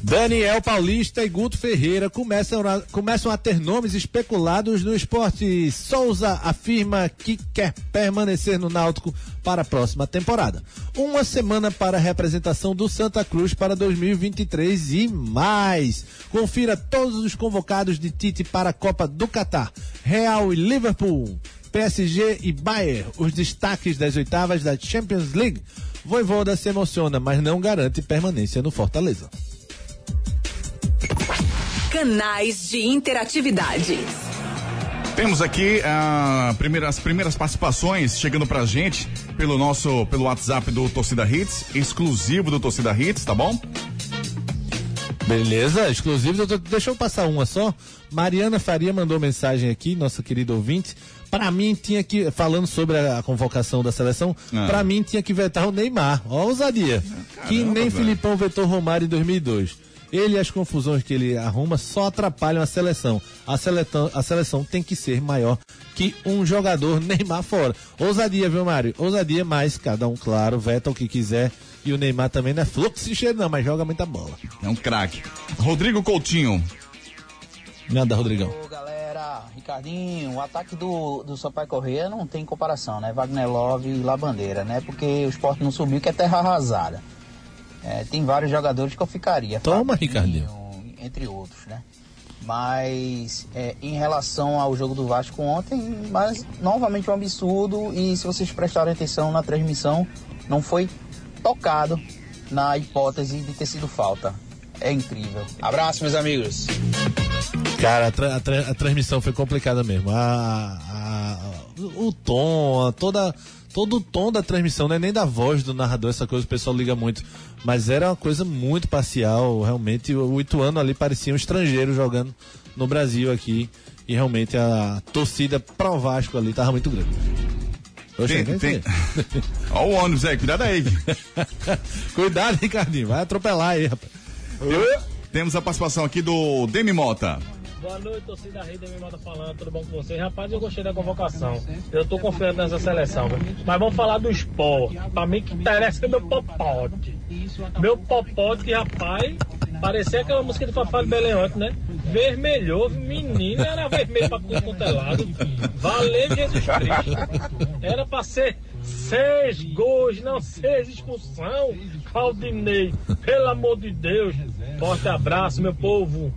S3: Daniel Paulista e Guto Ferreira começam a, começam a ter nomes especulados no esporte. Souza afirma que quer permanecer no Náutico para a próxima temporada. Uma semana para a representação do Santa Cruz para 2023 e mais. Confira todos os convocados de Tite para a Copa do Catar. Real e Liverpool. PSG e Bayern, os destaques das oitavas da Champions League. Voivoda se emociona, mas não garante permanência no Fortaleza.
S6: Canais de interatividade.
S1: Temos aqui uh, primeira, as primeiras participações chegando pra gente pelo nosso pelo WhatsApp do Torcida Hits, exclusivo do Torcida Hits, tá bom?
S3: Beleza, exclusivo. Deixa eu passar uma só. Mariana Faria mandou mensagem aqui, nossa querida ouvinte. Para mim tinha que, falando sobre a convocação da seleção, ah. para mim tinha que vetar o Neymar. Ó, ousadia. Caramba, que nem velho. Filipão vetou Romário em 2002. Ele e as confusões que ele arruma só atrapalham a seleção. A seleção, a seleção tem que ser maior que um jogador Neymar fora. Ousadia, viu, Mário? Ousadia, mas cada um, claro, veta o que quiser. E o Neymar também não é fluxo de cheiro, não, mas joga muita bola.
S1: É um craque. Rodrigo Coutinho.
S3: Nada, Rodrigão.
S7: Ô, galera, Ricardinho, o ataque do, do Sampaio Correia não tem comparação, né? Wagner Love e Labandeira, né? Porque o esporte não subiu, que é terra arrasada. É, tem vários jogadores que eu ficaria.
S3: Toma, Ricardinho.
S7: Entre outros, né? Mas é, em relação ao jogo do Vasco ontem, mas novamente um absurdo. E se vocês prestarem atenção na transmissão, não foi tocado na hipótese de ter sido falta. É incrível. Abraço, meus amigos.
S3: Cara, a, tra a, tra a transmissão foi complicada mesmo. A, o tom, toda, todo o tom da transmissão, não é nem da voz do narrador, essa coisa o pessoal liga muito. Mas era uma coisa muito parcial, realmente. O Ituano ali parecia um estrangeiro jogando no Brasil aqui. E realmente a torcida pro Vasco ali tava muito grande.
S1: Oxe, tem, tem... Olha o ônibus aí, cuidado aí.
S3: cuidado, Ricardinho, vai atropelar aí, rapaz.
S1: Temos a participação aqui do Demi Mota.
S8: Boa noite, torcida Rei Demi Mota falando, tudo bom com vocês? Rapaz, eu gostei da convocação. Eu tô confiando nessa seleção. Mas vamos falar do esporte. Pra mim que interessa é meu popote. Meu popote, que rapaz, parecia aquela música de Fafá de Beleonte, né? Vermelhou, menino, era vermelho pra tudo quanto é lado. Valeu Jesus Cristo. Era pra ser seis gols, não seis expulsão. Claudinei, pelo amor de Deus. Forte abraço, meu povo.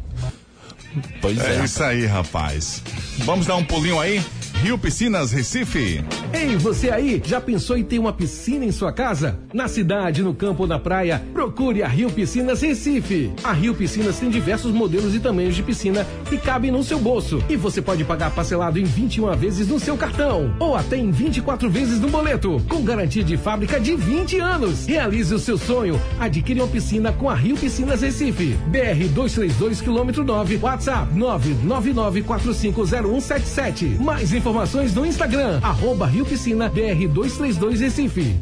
S1: Pois é, é isso aí, rapaz. Vamos dar um pulinho aí? Rio Piscinas Recife.
S2: Ei, você aí, já pensou em ter uma piscina em sua casa? Na cidade, no campo ou na praia, procure a Rio Piscinas Recife. A Rio Piscinas tem diversos modelos e tamanhos de piscina que cabem no seu bolso. E você pode pagar parcelado em 21 vezes no seu cartão ou até em 24 vezes no boleto, com garantia de fábrica de 20 anos. Realize o seu sonho. Adquire uma piscina com a Rio Piscinas Recife. BR 232 km 9, WhatsApp 999450177. Mais informações no Instagram, arroba Rio Piscina BR232 Recife.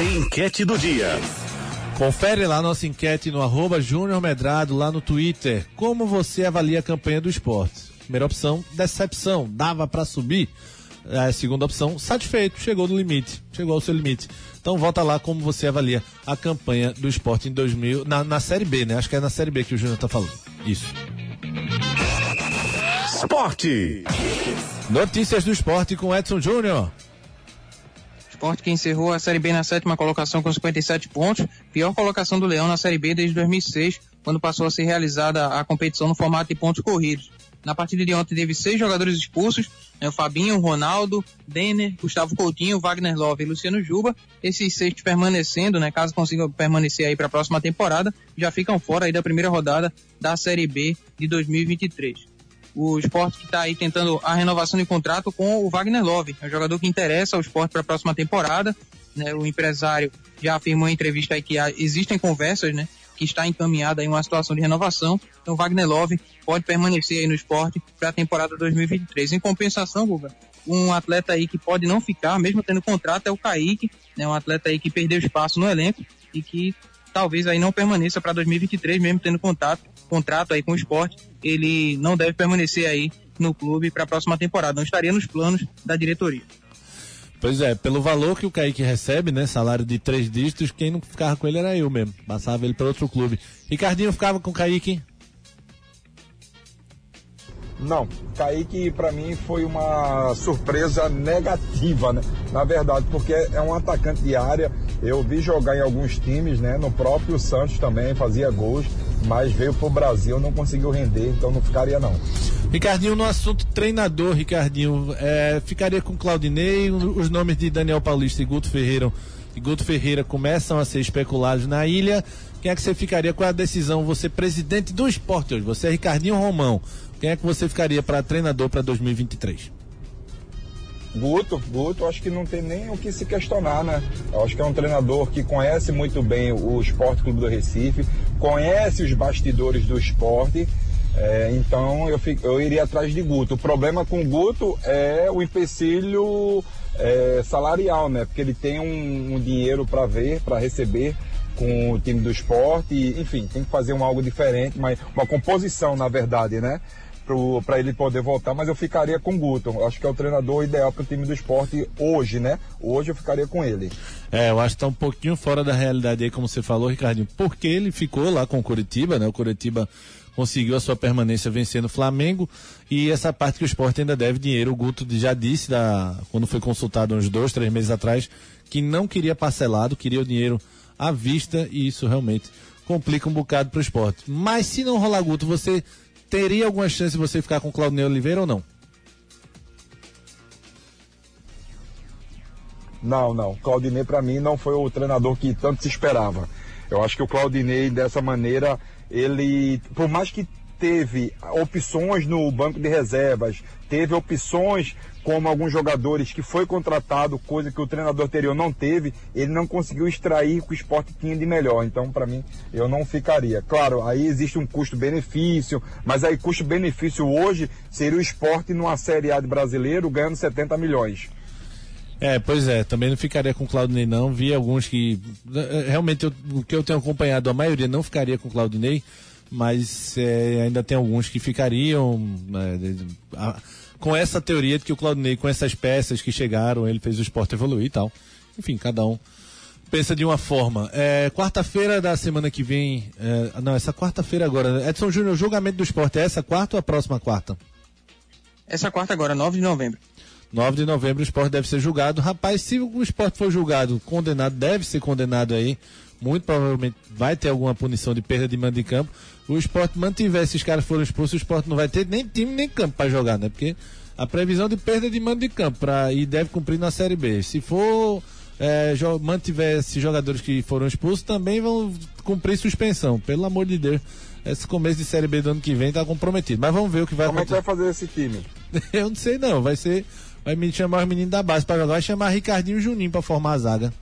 S1: Enquete do dia.
S3: Confere lá nossa enquete no arroba Júnior Medrado, lá no Twitter. Como você avalia a campanha do esporte? Primeira opção, decepção. Dava para subir? A segunda opção, satisfeito. Chegou no limite. Chegou ao seu limite. Então volta lá como você avalia a campanha do esporte em 2000, na, na Série B, né? Acho que é na Série B que o Júnior tá falando. Isso.
S1: Esporte.
S3: Notícias do esporte com Edson Júnior.
S5: Esporte que encerrou a Série B na sétima colocação com 57 pontos, pior colocação do Leão na Série B desde 2006, quando passou a ser realizada a competição no formato de pontos corridos. Na partida de ontem teve seis jogadores expulsos, né, o Fabinho, Ronaldo, Denner, Gustavo Coutinho, Wagner Love e Luciano Juba. Esses seis permanecendo, né, caso consigam permanecer aí para a próxima temporada, já ficam fora aí da primeira rodada da Série B de 2023 o esporte que está aí tentando a renovação de contrato com o Wagner Love, é um jogador que interessa ao esporte para a próxima temporada. Né? O empresário já afirmou em entrevista aí que há, existem conversas, né? Que está encaminhada em uma situação de renovação. Então, o Wagner Love pode permanecer aí no esporte para a temporada 2023. Em compensação, Guga, um atleta aí que pode não ficar, mesmo tendo contrato, é o Kaique, né? Um atleta aí que perdeu espaço no elenco e que talvez aí não permaneça para 2023, mesmo tendo contato, contrato aí com o esporte, ele não deve permanecer aí no clube para a próxima temporada, não estaria nos planos da diretoria.
S3: Pois é, pelo valor que o Kaique recebe, né? Salário de três dígitos, quem não ficava com ele era eu mesmo. Passava ele para outro clube. Ricardinho ficava com o Kaique?
S4: Não, Kaique para mim foi uma surpresa negativa, né? Na verdade, porque é um atacante de área. Eu vi jogar em alguns times, né? No próprio Santos também fazia gols, mas veio pro Brasil, não conseguiu render, então não ficaria não.
S3: Ricardinho, no assunto treinador, Ricardinho, é, ficaria com Claudinei, os nomes de Daniel Paulista e Guto Ferreira, e Guto Ferreira começam a ser especulados na ilha. Quem é que você ficaria com a decisão? Você presidente do esporte hoje, você é Ricardinho Romão. Quem é que você ficaria para treinador para 2023?
S4: Guto, Guto, acho que não tem nem o que se questionar, né? Eu acho que é um treinador que conhece muito bem o Esporte Clube do Recife, conhece os bastidores do esporte, é, então eu, fico, eu iria atrás de Guto. O problema com Guto é o empecilho é, salarial, né? Porque ele tem um, um dinheiro para ver, para receber com o time do esporte, e, enfim, tem que fazer um algo diferente, mas uma composição, na verdade, né? Para ele poder voltar, mas eu ficaria com o Guto. Acho que é o treinador ideal para o time do esporte hoje, né? Hoje eu ficaria com ele.
S3: É, eu acho que está um pouquinho fora da realidade aí, como você falou, Ricardinho, porque ele ficou lá com o Curitiba, né? O Curitiba conseguiu a sua permanência vencendo o Flamengo e essa parte que o esporte ainda deve dinheiro. O Guto já disse, da, quando foi consultado uns dois, três meses atrás, que não queria parcelado, queria o dinheiro à vista e isso realmente complica um bocado para o esporte. Mas se não rolar Guto, você teria alguma chance de você ficar com o Claudinei Oliveira ou não?
S4: Não, não. Claudinei para mim não foi o treinador que tanto se esperava. Eu acho que o Claudinei dessa maneira, ele, por mais que teve opções no banco de reservas, teve opções como alguns jogadores que foi contratado, coisa que o treinador anterior não teve, ele não conseguiu extrair o que o esporte tinha de melhor. Então, para mim, eu não ficaria. Claro, aí existe um custo-benefício, mas aí custo-benefício hoje seria o esporte numa Série A de brasileiro ganhando 70 milhões.
S3: É, pois é, também não ficaria com o Claudinei não, vi alguns que, eh, realmente eu, o que eu tenho acompanhado, a maioria não ficaria com o Claudinei, mas é, ainda tem alguns que ficariam, né, a, com essa teoria de que o Claudinei, com essas peças que chegaram, ele fez o esporte evoluir e tal. Enfim, cada um pensa de uma forma. É, quarta-feira da semana que vem. É, não, essa quarta-feira agora. Edson Júnior, julgamento do esporte é essa quarta ou a próxima quarta?
S5: Essa quarta agora, 9 de novembro.
S3: 9 de novembro o esporte deve ser julgado. Rapaz, se o esporte for julgado, condenado, deve ser condenado aí. Muito provavelmente vai ter alguma punição de perda de mando de campo. O esporte mantiver, esses caras foram expulsos, o esporte não vai ter nem time nem campo para jogar, né? Porque a previsão de perda de mando de campo pra, e deve cumprir na Série B. Se for é, mantiver esses jogadores que foram expulsos, também vão cumprir suspensão. Pelo amor de Deus, esse começo de Série B do ano que vem tá comprometido. Mas vamos ver o que vai
S4: Como
S3: acontecer.
S4: Como é que vai fazer esse time?
S3: Eu não sei não, vai ser. Vai me chamar os meninos da base para jogar, vai chamar Ricardinho e Juninho para formar a zaga.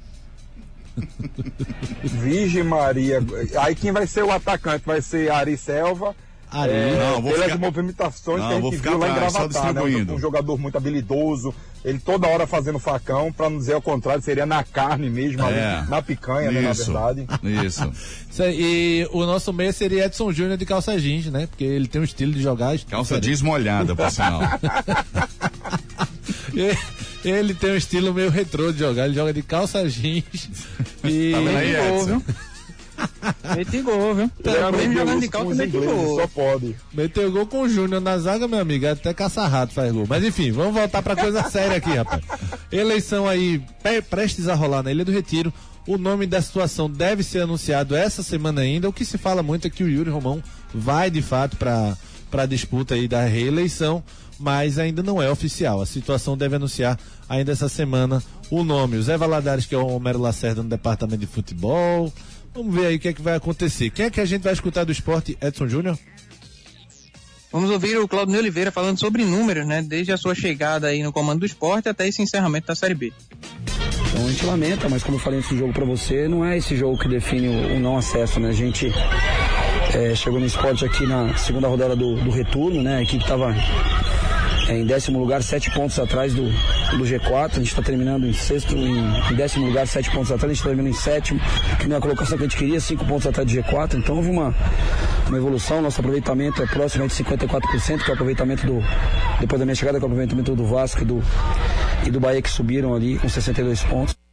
S4: Virgem Maria. Aí quem vai ser o atacante? Vai ser Ari Selva.
S3: Ari.
S4: É,
S1: Não, vou
S4: pelas
S1: ficar-
S4: movimentações
S1: Não,
S4: que a
S1: vou
S4: gente
S1: ficar
S4: viu lá em
S1: atrás, só
S4: Gravatar, né?
S1: distribuindo.
S4: Um, um jogador muito habilidoso, ele toda hora fazendo facão, para não dizer ao contrário, seria na carne mesmo, ali,
S1: É.
S4: na picanha, né, na verdade.
S1: Isso.
S3: E o nosso meia seria Edson Júnior de calça jeans, né? Porque ele tem um estilo de jogar.
S1: Calça
S3: diferente.
S1: jeans molhada, por sinal.
S3: Ele tem um estilo meio retrô de jogar, ele joga de calça jeans. E
S1: Tá vendo aí,
S5: Mete gol,
S1: Edson?
S5: viu? Mete gol, viu?
S4: É
S5: Mesmo jogando de calça,
S4: os
S5: mete
S4: ingleses,
S5: gol.
S4: só pode.
S3: meteu gol com o Júnior na zaga, meu amigo. Até caça-rato faz gol. Mas enfim, vamos voltar pra coisa séria aqui, rapaz. Eleição aí prestes a rolar na Ilha do Retiro. O nome da situação deve ser anunciado essa semana ainda. O que se fala muito é que o Yuri Romão vai de fato para a disputa aí da reeleição, mas ainda não é oficial. A situação deve anunciar ainda essa semana o nome. O Zé Valadares, que é o Homero Lacerda no departamento de futebol. Vamos ver aí o que é que vai acontecer. Quem é que a gente vai escutar do esporte? Edson Júnior?
S5: Vamos ouvir o Claudio Oliveira falando sobre números, né? Desde a sua chegada aí no comando do esporte até esse encerramento da Série B.
S9: Então a gente lamenta, mas como eu falei nesse jogo pra você, não é esse jogo que define o, o não acesso, né? A gente é, chegou no esporte aqui na segunda rodada do, do retorno, né? A equipe estava em décimo lugar, sete pontos atrás do, do G4. A gente está terminando em sexto, em, em décimo lugar, sete pontos atrás. A gente está terminando em sétimo, que não é a colocação que a gente queria, cinco pontos atrás do G4. Então houve uma, uma evolução. Nosso aproveitamento é próximo de 54%, que é o aproveitamento do. Depois da minha chegada, que é o aproveitamento do Vasco e do, e do Bahia que subiram ali com 62 pontos.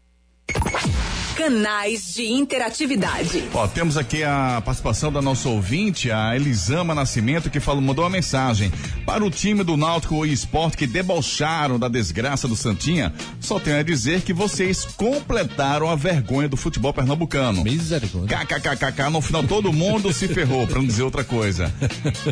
S6: Canais de interatividade.
S1: Ó, temos aqui a participação da nossa ouvinte, a Elisama Nascimento, que falou, mandou uma mensagem. Para o time do Náutico e Esporte que debocharam da desgraça do Santinha, só tenho a dizer que vocês completaram a vergonha do futebol pernambucano.
S3: Misericórdia.
S1: KKKKK, no final todo mundo se ferrou, pra não dizer outra coisa.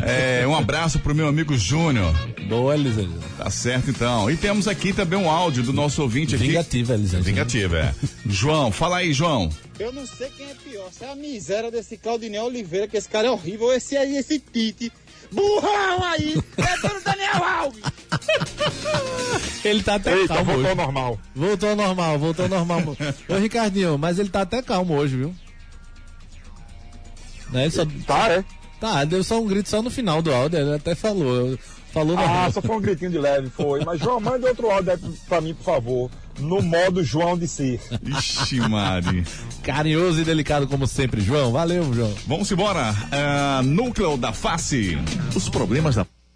S1: É, um abraço pro meu amigo Júnior.
S3: Boa, Elisângela.
S1: Tá certo então. E temos aqui também um áudio do nosso ouvinte aqui.
S3: Vingativa, Elisângela.
S1: Vingativa, é. João, fala aí, João.
S10: Eu não sei quem é pior, se é a miséria desse Claudinei Oliveira, que esse cara é horrível, ou esse aí, esse Tite. Burrão aí! É dono Daniel Alves!
S3: Ele tá até
S4: Eita,
S3: calmo
S4: voltou ao
S3: hoje.
S4: normal.
S3: Voltou ao normal, voltou ao normal. Ô, Ricardinho, mas ele tá até calmo hoje, viu? Né? Ele só,
S4: Tá, é?
S3: tá, deu só um grito só no final do áudio, ele até falou. Falou
S4: Ah,
S3: normal.
S4: só foi um gritinho de leve, foi. Mas, João, manda outro áudio aí pra mim, por favor. No modo João de ser.
S1: Ixi, Mari.
S3: Carinhoso e delicado como sempre, João. Valeu, João.
S1: Vamos embora. É, núcleo da face. Os problemas da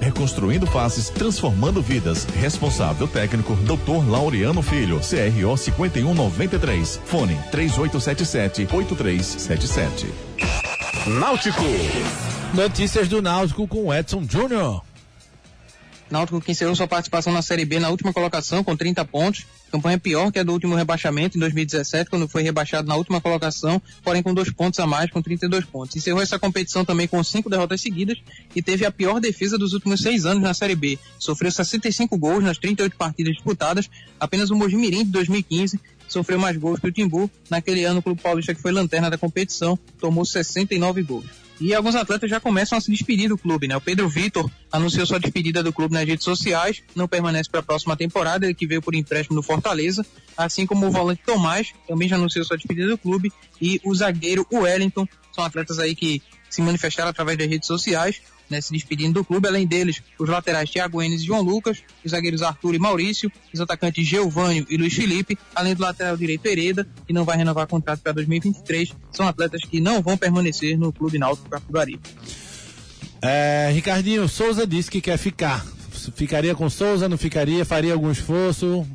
S1: reconstruindo faces, transformando vidas. Responsável técnico, Dr. Laureano Filho, CRO 5193. Fone 3877 8377.
S11: Náutico.
S3: Notícias do Náutico com Edson Júnior.
S5: Náutico que encerrou sua participação na Série B na última colocação com 30 pontos. Campanha pior que a do último rebaixamento em 2017, quando foi rebaixado na última colocação, porém com dois pontos a mais, com 32 pontos. Encerrou essa competição também com cinco derrotas seguidas e teve a pior defesa dos últimos seis anos na Série B. Sofreu 65 gols nas 38 partidas disputadas, apenas o Mojimirim de 2015 sofreu mais gols que o Timbu. Naquele ano, o Clube Paulista, que foi lanterna da competição, tomou 69 gols. E alguns atletas já começam a se despedir do clube, né? O Pedro Vitor anunciou sua despedida do clube nas redes sociais, não permanece para a próxima temporada, ele que veio por empréstimo do Fortaleza, assim como o volante Tomás também já anunciou sua despedida do clube e o zagueiro Wellington, são atletas aí que se manifestaram através das redes sociais, né, se despedindo do clube. Além deles, os laterais Thiago Enes e João Lucas, os zagueiros Arthur e Maurício, os atacantes Geovânio e Luiz Felipe, além do lateral direito Hereda, que não vai renovar contrato para 2023. São atletas que não vão permanecer no Clube Náutico Capibaribe.
S3: É, Ricardinho, Souza disse que quer ficar. Ficaria com Souza, não ficaria? Faria algum esforço?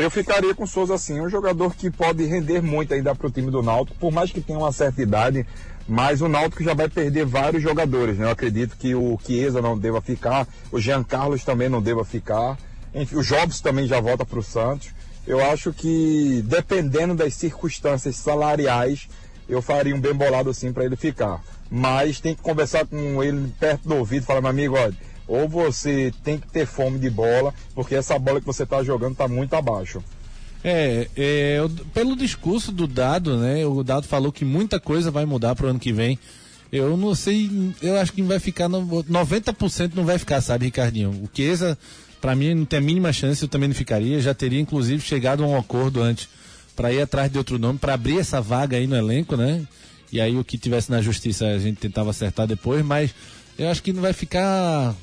S4: Eu ficaria com o Souza assim, um jogador que pode render muito ainda para o time do Náutico, por mais que tenha uma certa idade, mas o Náutico já vai perder vários jogadores, né? Eu acredito que o Chiesa não deva ficar, o Jean Carlos também não deva ficar, enfim, o Jobs também já volta para o Santos. Eu acho que, dependendo das circunstâncias salariais, eu faria um bem bolado assim para ele ficar. Mas tem que conversar com ele perto do ouvido, falar, meu amigo, olha, ou você tem que ter fome de bola, porque essa bola que você está jogando está muito abaixo.
S3: É, é, pelo discurso do Dado, né? O Dado falou que muita coisa vai mudar pro ano que vem. Eu não sei, eu acho que vai ficar, no, 90% não vai ficar, sabe, Ricardinho? O Chiesa, para mim, não tem a mínima chance, eu também não ficaria. Já teria, inclusive, chegado a um acordo antes para ir atrás de outro nome, para abrir essa vaga aí no elenco, né? E aí o que tivesse na justiça a gente tentava acertar depois, mas eu acho que não vai ficar.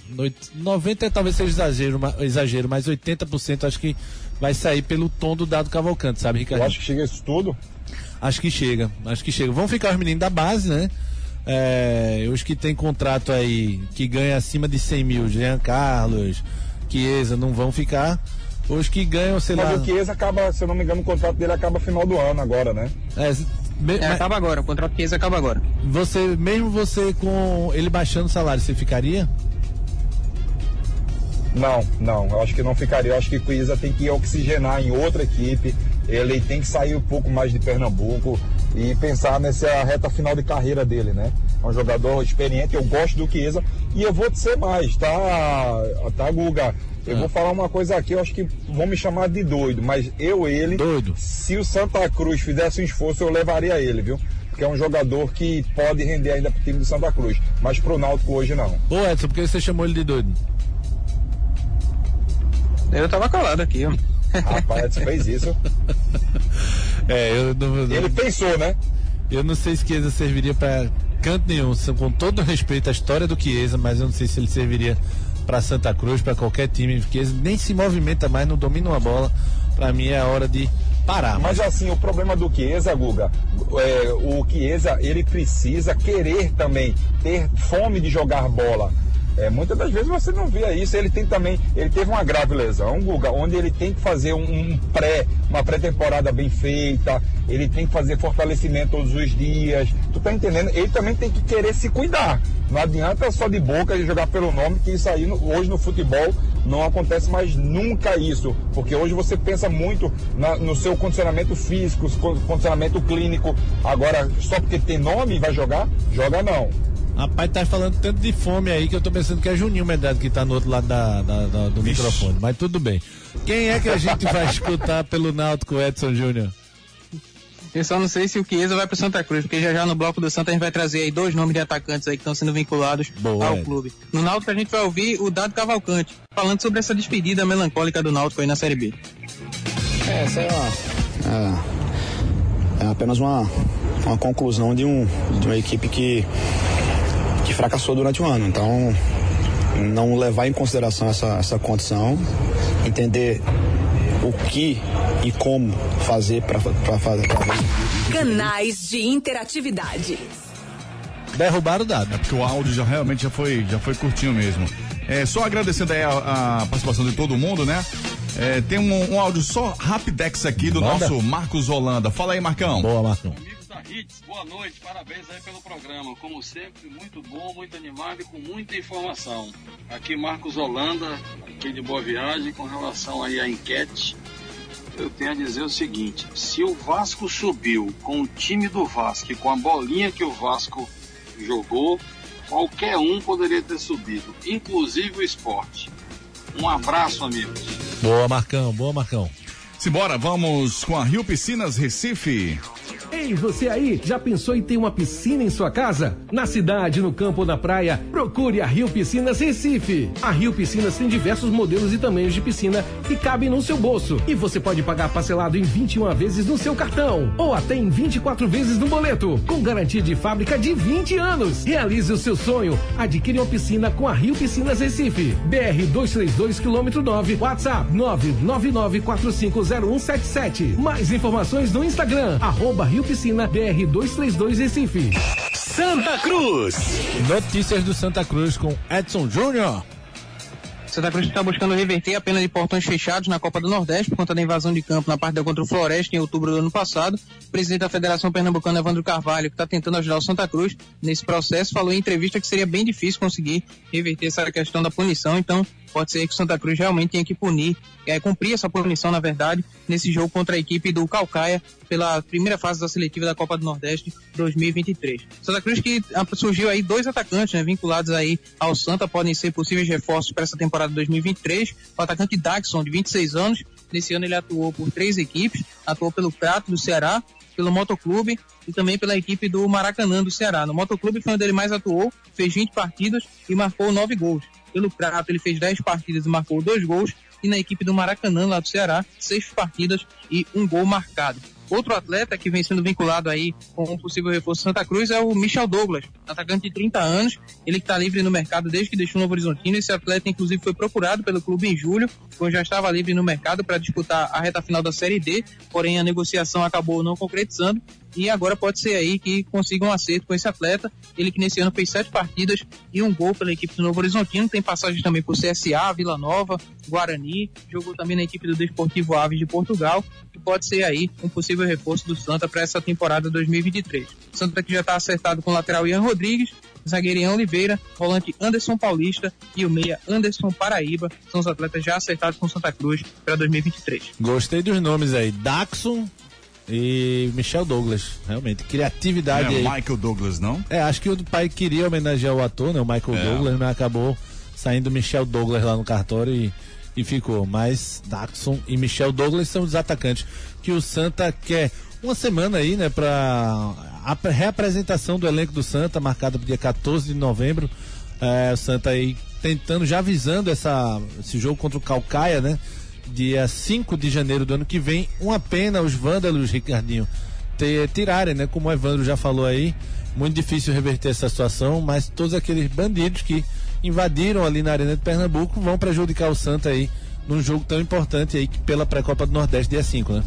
S3: 90 talvez seja exagero, exagero mas 80% acho que vai sair pelo tom do dado Cavalcante, sabe, Ricardo? Eu
S4: acho que chega isso tudo.
S3: Acho que chega, acho que chega. Vão ficar os meninos da base, né? É, os que tem contrato aí que ganha acima de 100 mil, Jean Carlos, Chiesa, não vão ficar. Os que ganham, sei
S4: mas
S3: lá.
S4: Mas o Chiesa acaba, se eu não me engano, o contrato dele acaba final do ano agora, né?
S5: É, me, é, acaba agora, o contrato do Chiesa acaba agora.
S3: Você, mesmo você com ele baixando o salário, você ficaria?
S4: Não, não, eu acho que não ficaria. Eu acho que o Chiesa tem que oxigenar em outra equipe. Ele tem que sair um pouco mais de Pernambuco e pensar nessa reta final de carreira dele, né? É um jogador experiente, eu gosto do Chiesa e eu vou dizer mais, tá, tá Guga? Eu é. vou falar uma coisa aqui, eu acho que vão me chamar de doido, mas eu, ele,
S3: doido.
S4: se o Santa Cruz fizesse um esforço, eu levaria ele, viu? Porque é um jogador que pode render ainda pro time do Santa Cruz, mas pro Náutico hoje não.
S3: Ô Edson, por que você chamou ele de doido?
S5: Eu tava calado aqui, ó.
S4: Rapaz, Edson fez isso.
S3: É, eu não,
S4: Ele pensou, né?
S3: Eu não sei se Chiesa serviria para canto nenhum, com todo respeito à história do Chiesa, mas eu não sei se ele serviria para Santa Cruz, para qualquer time, porque nem se movimenta mais, não domina uma bola. Para mim é a hora de parar.
S4: Mas, assim, o problema do Chiesa, Guga, é, o Chiesa, ele precisa querer também ter fome de jogar bola. É, muitas das vezes você não vê isso. Ele tem também, ele teve uma grave lesão, Guga, onde ele tem que fazer um, um pré, uma pré-temporada bem feita, ele tem que fazer fortalecimento todos os dias. Tu tá entendendo? Ele também tem que querer se cuidar. Não adianta só de boca de jogar pelo nome, que isso aí hoje no futebol não acontece mais nunca isso. Porque hoje você pensa muito na, no seu condicionamento físico, condicionamento clínico. Agora, só porque tem nome vai jogar? Joga não.
S3: Rapaz, tá falando tanto de fome aí que eu tô pensando que é Juninho Medrado que tá no outro lado da, da, da do Vixe. microfone. Mas tudo bem. Quem é que a gente vai escutar pelo Náutico, Edson Júnior?
S5: Eu só não sei se o Chiesa vai para Santa Cruz, porque já já no bloco do Santa a gente vai trazer aí dois nomes de atacantes aí que estão sendo vinculados Boa, ao clube. No Náutico a gente vai ouvir o Dado Cavalcante, falando sobre essa despedida melancólica do Náutico aí na Série B.
S9: É, essa é, uma, é, é apenas uma, uma conclusão de, um, de uma equipe que fracassou durante o ano. Então, não levar em consideração essa, essa condição, entender o que e como fazer para fazer.
S6: Canais de interatividade.
S3: Derrubaram o dado.
S1: É porque o áudio já realmente já foi, já foi curtinho mesmo. É, só agradecendo aí a, a participação de todo mundo, né? É, tem um, um, áudio só rapidex aqui do Manda. nosso Marcos Holanda. Fala aí, Marcão.
S3: Boa, Marcão
S11: Hits, boa noite, parabéns aí pelo programa. Como sempre, muito bom, muito animado e com muita informação. Aqui Marcos Holanda, aqui de Boa Viagem, com relação aí à enquete. Eu tenho a dizer o seguinte: se o Vasco subiu com o time do Vasco e com a bolinha que o Vasco jogou, qualquer um poderia ter subido, inclusive o esporte. Um abraço, amigos.
S3: Boa, Marcão, boa, Marcão.
S1: Simbora, vamos com a Rio Piscinas Recife.
S2: Ei, você aí, já pensou em ter uma piscina em sua casa? Na cidade, no campo ou na praia, procure a Rio Piscinas Recife. A Rio Piscinas tem diversos modelos e tamanhos de piscina que cabem no seu bolso. E você pode pagar parcelado em 21 vezes no seu cartão ou até em 24 vezes no boleto, com garantia de fábrica de 20 anos. Realize o seu sonho. Adquire uma piscina com a Rio Piscinas Recife. BR 232 km 9, WhatsApp 999450177. Mais informações no Instagram, arroba Rio Piscina BR 232 Recife.
S12: Santa Cruz.
S3: Notícias do Santa Cruz com Edson Júnior.
S5: Santa Cruz está buscando reverter a pena de portões fechados na Copa do Nordeste por conta da invasão de campo na partida contra o Floresta em outubro do ano passado. O presidente da Federação Pernambucana, Evandro Carvalho, que está tentando ajudar o Santa Cruz nesse processo, falou em entrevista que seria bem difícil conseguir reverter essa questão da punição. Então, pode ser que o Santa Cruz realmente tenha que punir, é, cumprir essa punição, na verdade, nesse jogo contra a equipe do Calcaia pela primeira fase da seletiva da Copa do Nordeste 2023. Santa Cruz que ah, surgiu aí dois atacantes, né, vinculados aí ao Santa, podem ser possíveis reforços para essa temporada 2023. O atacante Daxon, de 26 anos, nesse ano ele atuou por três equipes, atuou pelo Prato do Ceará, pelo Motoclube e também pela equipe do Maracanã do Ceará. No Motoclube foi onde ele mais atuou, fez 20 partidas e marcou 9 gols. Pelo Prato ele fez 10 partidas e marcou 2 gols. E na equipe do Maracanã, lá do Ceará, 6 partidas e um gol marcado. Outro atleta que vem sendo vinculado aí com um possível reforço Santa Cruz é o Michel Douglas, atacante de 30 anos, ele está livre no mercado desde que deixou o Novo Horizontino. Esse atleta, inclusive, foi procurado pelo clube em julho, quando já estava livre no mercado para disputar a reta final da Série D, porém a negociação acabou não concretizando e agora pode ser aí que consiga um acerto com esse atleta. Ele que nesse ano fez sete partidas e um gol pela equipe do Novo Horizontino, tem passagem também por CSA, Vila Nova, Guarani, jogou também na equipe do Desportivo Aves de Portugal e pode ser aí um possível reforço do Santa para essa temporada 2023. O Santa que já está acertado com o lateral Ian Rodrigues, zagueiro Oliveira, volante Anderson Paulista e o meia Anderson Paraíba. São os atletas já acertados com Santa Cruz para 2023.
S3: Gostei dos nomes aí. Daxon e Michel Douglas. Realmente, criatividade
S1: É,
S3: aí.
S1: Michael Douglas, não?
S3: É, acho que o pai queria homenagear o ator, né? O Michael
S1: É.
S3: Douglas, mas acabou saindo Michel Douglas lá no cartório e, e ficou. Mas Daxon e Michel Douglas são os atacantes que o Santa quer. Uma semana aí, né, pra a pre- reapresentação do elenco do Santa, marcada pro dia 14 de novembro. É, o Santa aí tentando, já avisando essa, esse jogo contra o Calcaia, né? Dia 5 de janeiro do ano que vem. Uma pena os vândalos, Ricardinho, ter, tirarem, né? Como o Evandro já falou aí, muito difícil reverter essa situação, mas todos aqueles bandidos que invadiram ali na Arena de Pernambuco vão prejudicar o Santa aí num jogo tão importante aí que pela pré-copa do Nordeste dia 5, né?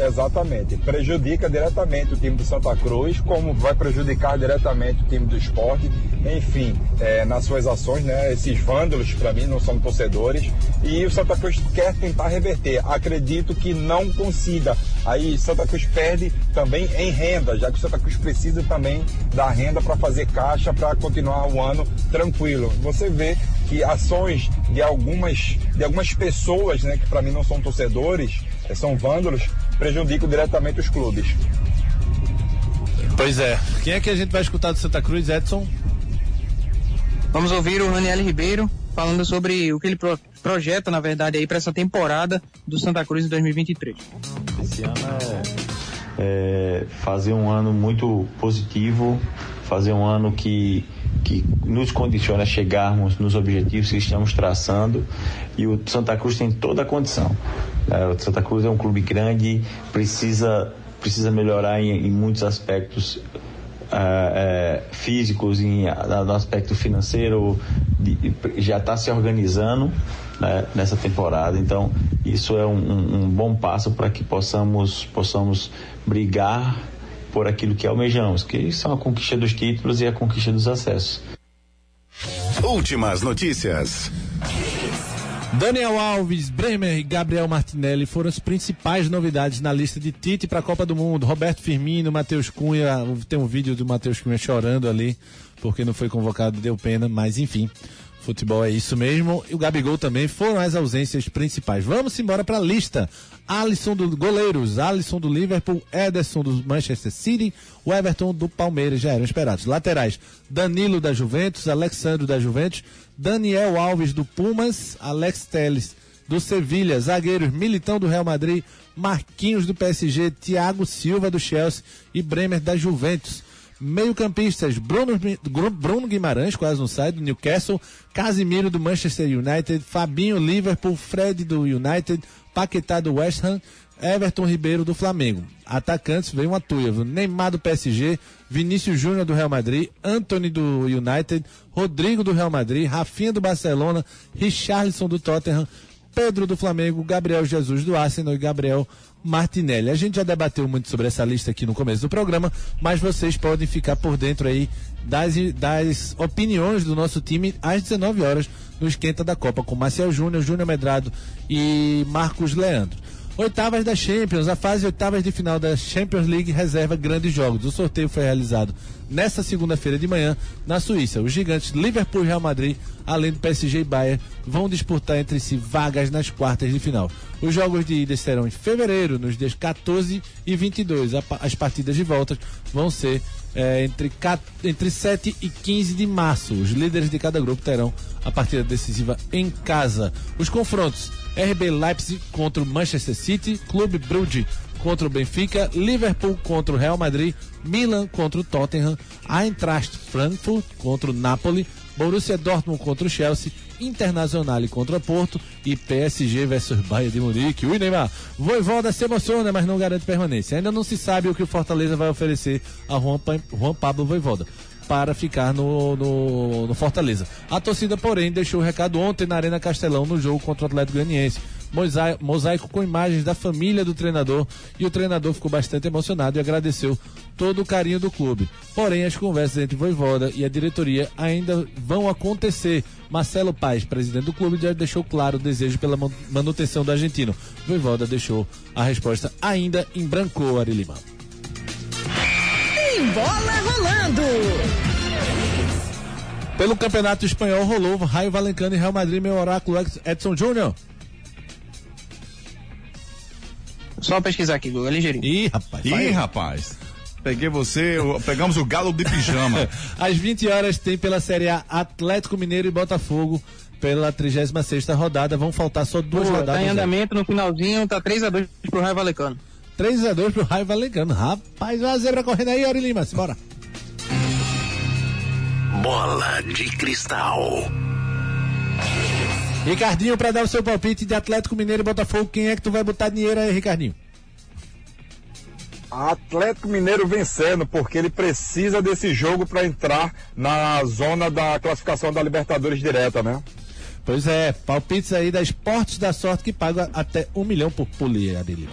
S4: Exatamente. Prejudica diretamente o time do Santa Cruz, como vai prejudicar diretamente o time do esporte. Enfim, é, nas suas ações, né? Esses vândalos, para mim, não são torcedores. E o Santa Cruz quer tentar reverter. Acredito que não consiga. Aí Santa Cruz perde também em renda, já que o Santa Cruz precisa também da renda para fazer caixa para continuar o ano tranquilo. Você vê que ações de algumas, de algumas pessoas, né, que para mim não são torcedores, eh, são vândalos, prejudicam diretamente os clubes.
S3: Pois é. Quem é que a gente vai escutar do Santa Cruz, Edson?
S5: Vamos ouvir o Raniel Ribeiro falando sobre o que ele pro- projeta, na verdade, aí para essa temporada do Santa Cruz em 2023.
S13: Esse ano é, é fazer um ano muito positivo, fazer um ano que, que nos condiciona a chegarmos nos objetivos que estamos traçando e o Santa Cruz tem toda a condição. É, o Santa Cruz é um clube grande, precisa, precisa melhorar em, em muitos aspectos ah, é, físicos, em, no aspecto financeiro, de- já está se organizando né, nessa temporada. Então, isso é um, um- um bom passo para que possamos, possamos brigar por aquilo que almejamos, que são a conquista dos títulos e a conquista dos acessos.
S12: Últimas notícias.
S3: Daniel Alves, Bremer e Gabriel Martinelli foram as principais novidades na lista de Tite para a Copa do Mundo. Roberto Firmino, Matheus Cunha, tem um vídeo do Matheus Cunha chorando ali, porque não foi convocado, deu pena, mas enfim. Futebol é isso mesmo. E o Gabigol também foram as ausências principais. Vamos embora para a lista. Alisson do goleiros, Alisson do Liverpool, Ederson do Manchester City, o Everton do Palmeiras já eram esperados. Laterais, Danilo da Juventus, Alexandre da Juventus, Daniel Alves do Pumas, Alex Teles do Sevilha, zagueiros Militão do Real Madrid, Marquinhos do PSG, Thiago Silva do Chelsea e Bremer da Juventus. Meio-campistas, Bruno, Bruno Guimarães, quase não sai, do Newcastle, Casimiro do Manchester United, Fabinho Liverpool, Fred do United, Paquetá do West Ham, Everton Ribeiro do Flamengo. Atacantes veio uma tuia, viu? Neymar do PSG, Vinícius Júnior do Real Madrid, Anthony do United, Rodrigo do Real Madrid, Rafinha do Barcelona, Richarlison do Tottenham, Pedro do Flamengo, Gabriel Jesus do Arsenal e Gabriel Martinelli. A gente já debateu muito sobre essa lista aqui no começo do programa, mas vocês podem ficar por dentro aí das, das opiniões do nosso time às 19 horas no Esquenta da Copa com Marcel Júnior, Júnior Medrado e Marcos Leandro. Oitavas da Champions, a fase oitavas de final da Champions League reserva grandes jogos. O sorteio foi realizado nesta segunda-feira de manhã na Suíça. Os gigantes Liverpool e Real Madrid, além do PSG e Bayern, vão disputar entre si vagas nas quartas de final. Os jogos de ida serão em fevereiro, nos dias 14 e 22. As partidas de volta vão ser é, entre, entre 7 e 15 de março. Os líderes de cada grupo terão a partida decisiva em casa. Os confrontos RB Leipzig contra o Manchester City, Clube Brugge contra o Benfica, Liverpool contra o Real Madrid, Milan contra o Tottenham, Eintracht Frankfurt contra o Napoli, Borussia Dortmund contra o Chelsea, Internacional contra o Porto e PSG versus Bayern de Munique. Ui, Neymar, Voivoda se emociona, mas não garante permanência. Ainda não se sabe o que o Fortaleza vai oferecer a Juan, Juan Pablo Voivoda para ficar no, no, no, Fortaleza. A torcida, porém, deixou o recado ontem na Arena Castelão no jogo contra o Atlético Goianiense. Mosaico, com imagens da família do treinador e o treinador ficou bastante emocionado e agradeceu todo o carinho do clube. Porém, as conversas entre Voivoda e a diretoria ainda vão acontecer. Marcelo Paes, presidente do clube, já deixou claro o desejo pela manutenção do argentino. Voivoda deixou a resposta ainda em branco, Ari Lima.
S6: Bola rolando!
S3: Pelo Campeonato Espanhol rolou Raio Valencano e Real Madrid, meu oráculo Edson Júnior.
S5: Só pesquisar aqui, Google, é ligeirinho.
S3: Ih, rapaz.
S1: Ih, rapaz. Peguei você, pegamos o galo de pijama.
S3: Às 20 horas tem pela Série A Atlético Mineiro e Botafogo pela 36 rodada. Vão faltar só duas Pô, rodadas.
S5: Tá em andamento no finalzinho, tá 3x2 pro Raio Valecano.
S3: 3x2 pro Raio Valecano. Rapaz, olha a zebra correndo aí, Ori Lima. Bora.
S12: Bola de cristal.
S3: Ricardinho, para dar o seu palpite de Atlético Mineiro e Botafogo, quem é que tu vai botar dinheiro aí, Ricardinho?
S4: Atlético Mineiro vencendo, porque ele precisa desse jogo para entrar na zona da classificação da Libertadores direta, né?
S3: Pois é, palpites aí da Esportes da Sorte que paga até um milhão por polia, Adelino.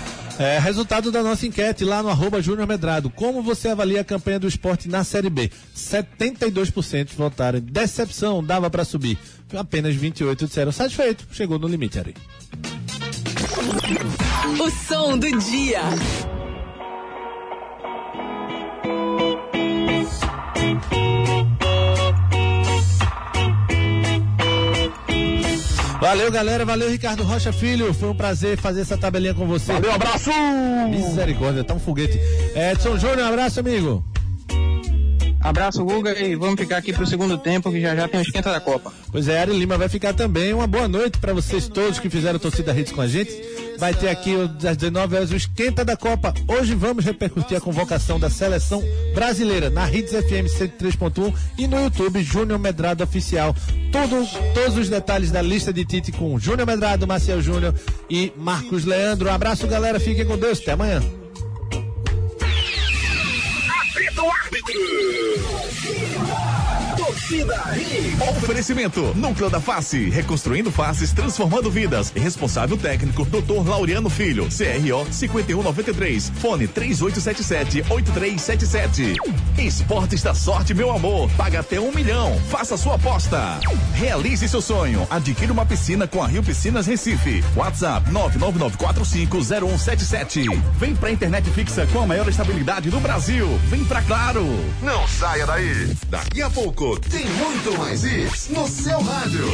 S3: É, resultado da nossa enquete lá no arroba Júnior Medrado. Como você avalia a campanha do esporte na Série B? 72% votaram decepção, dava para subir. Apenas 28 disseram satisfeito, chegou no limite, Ari.
S6: O som do dia.
S3: Valeu, galera. Valeu, Ricardo Rocha Filho. Foi um prazer fazer essa tabelinha com você.
S4: Valeu, abraço!
S3: Misericórdia, tá um foguete. Edson Júnior, um abraço, amigo.
S5: Abraço, Guga, e vamos ficar aqui pro segundo tempo, que já já tem o esquenta da Copa.
S3: Pois é, Ari Lima vai ficar também. Uma boa noite para vocês todos que fizeram torcida Hits com a gente. Vai ter aqui às 19 horas o esquenta da Copa. Hoje vamos repercutir a convocação da seleção brasileira na Hits FM 103.1 e no YouTube Júnior Medrado Oficial. Tudo, todos os detalhes da lista de Tite com Júnior Medrado, Marcel Júnior e Marcos Leandro. Um abraço, galera. Fiquem com Deus. Até amanhã.
S14: Apita o árbitro. Torcida Hits.
S1: Oferecimento Núcleo da Face, reconstruindo faces, transformando vidas. Responsável técnico Dr. Laureano Filho, CRO 5193, fone 3877-8377. Esportes da sorte, meu amor, paga até um milhão. Faça sua aposta. Realize seu sonho. Adquira uma piscina com a Rio Piscinas Recife. WhatsApp 999450177. Vem pra internet fixa com a maior estabilidade do Brasil. Vem pra Claro.
S14: Não saia daí. Daqui a pouco tem muito mais isso no seu rádio.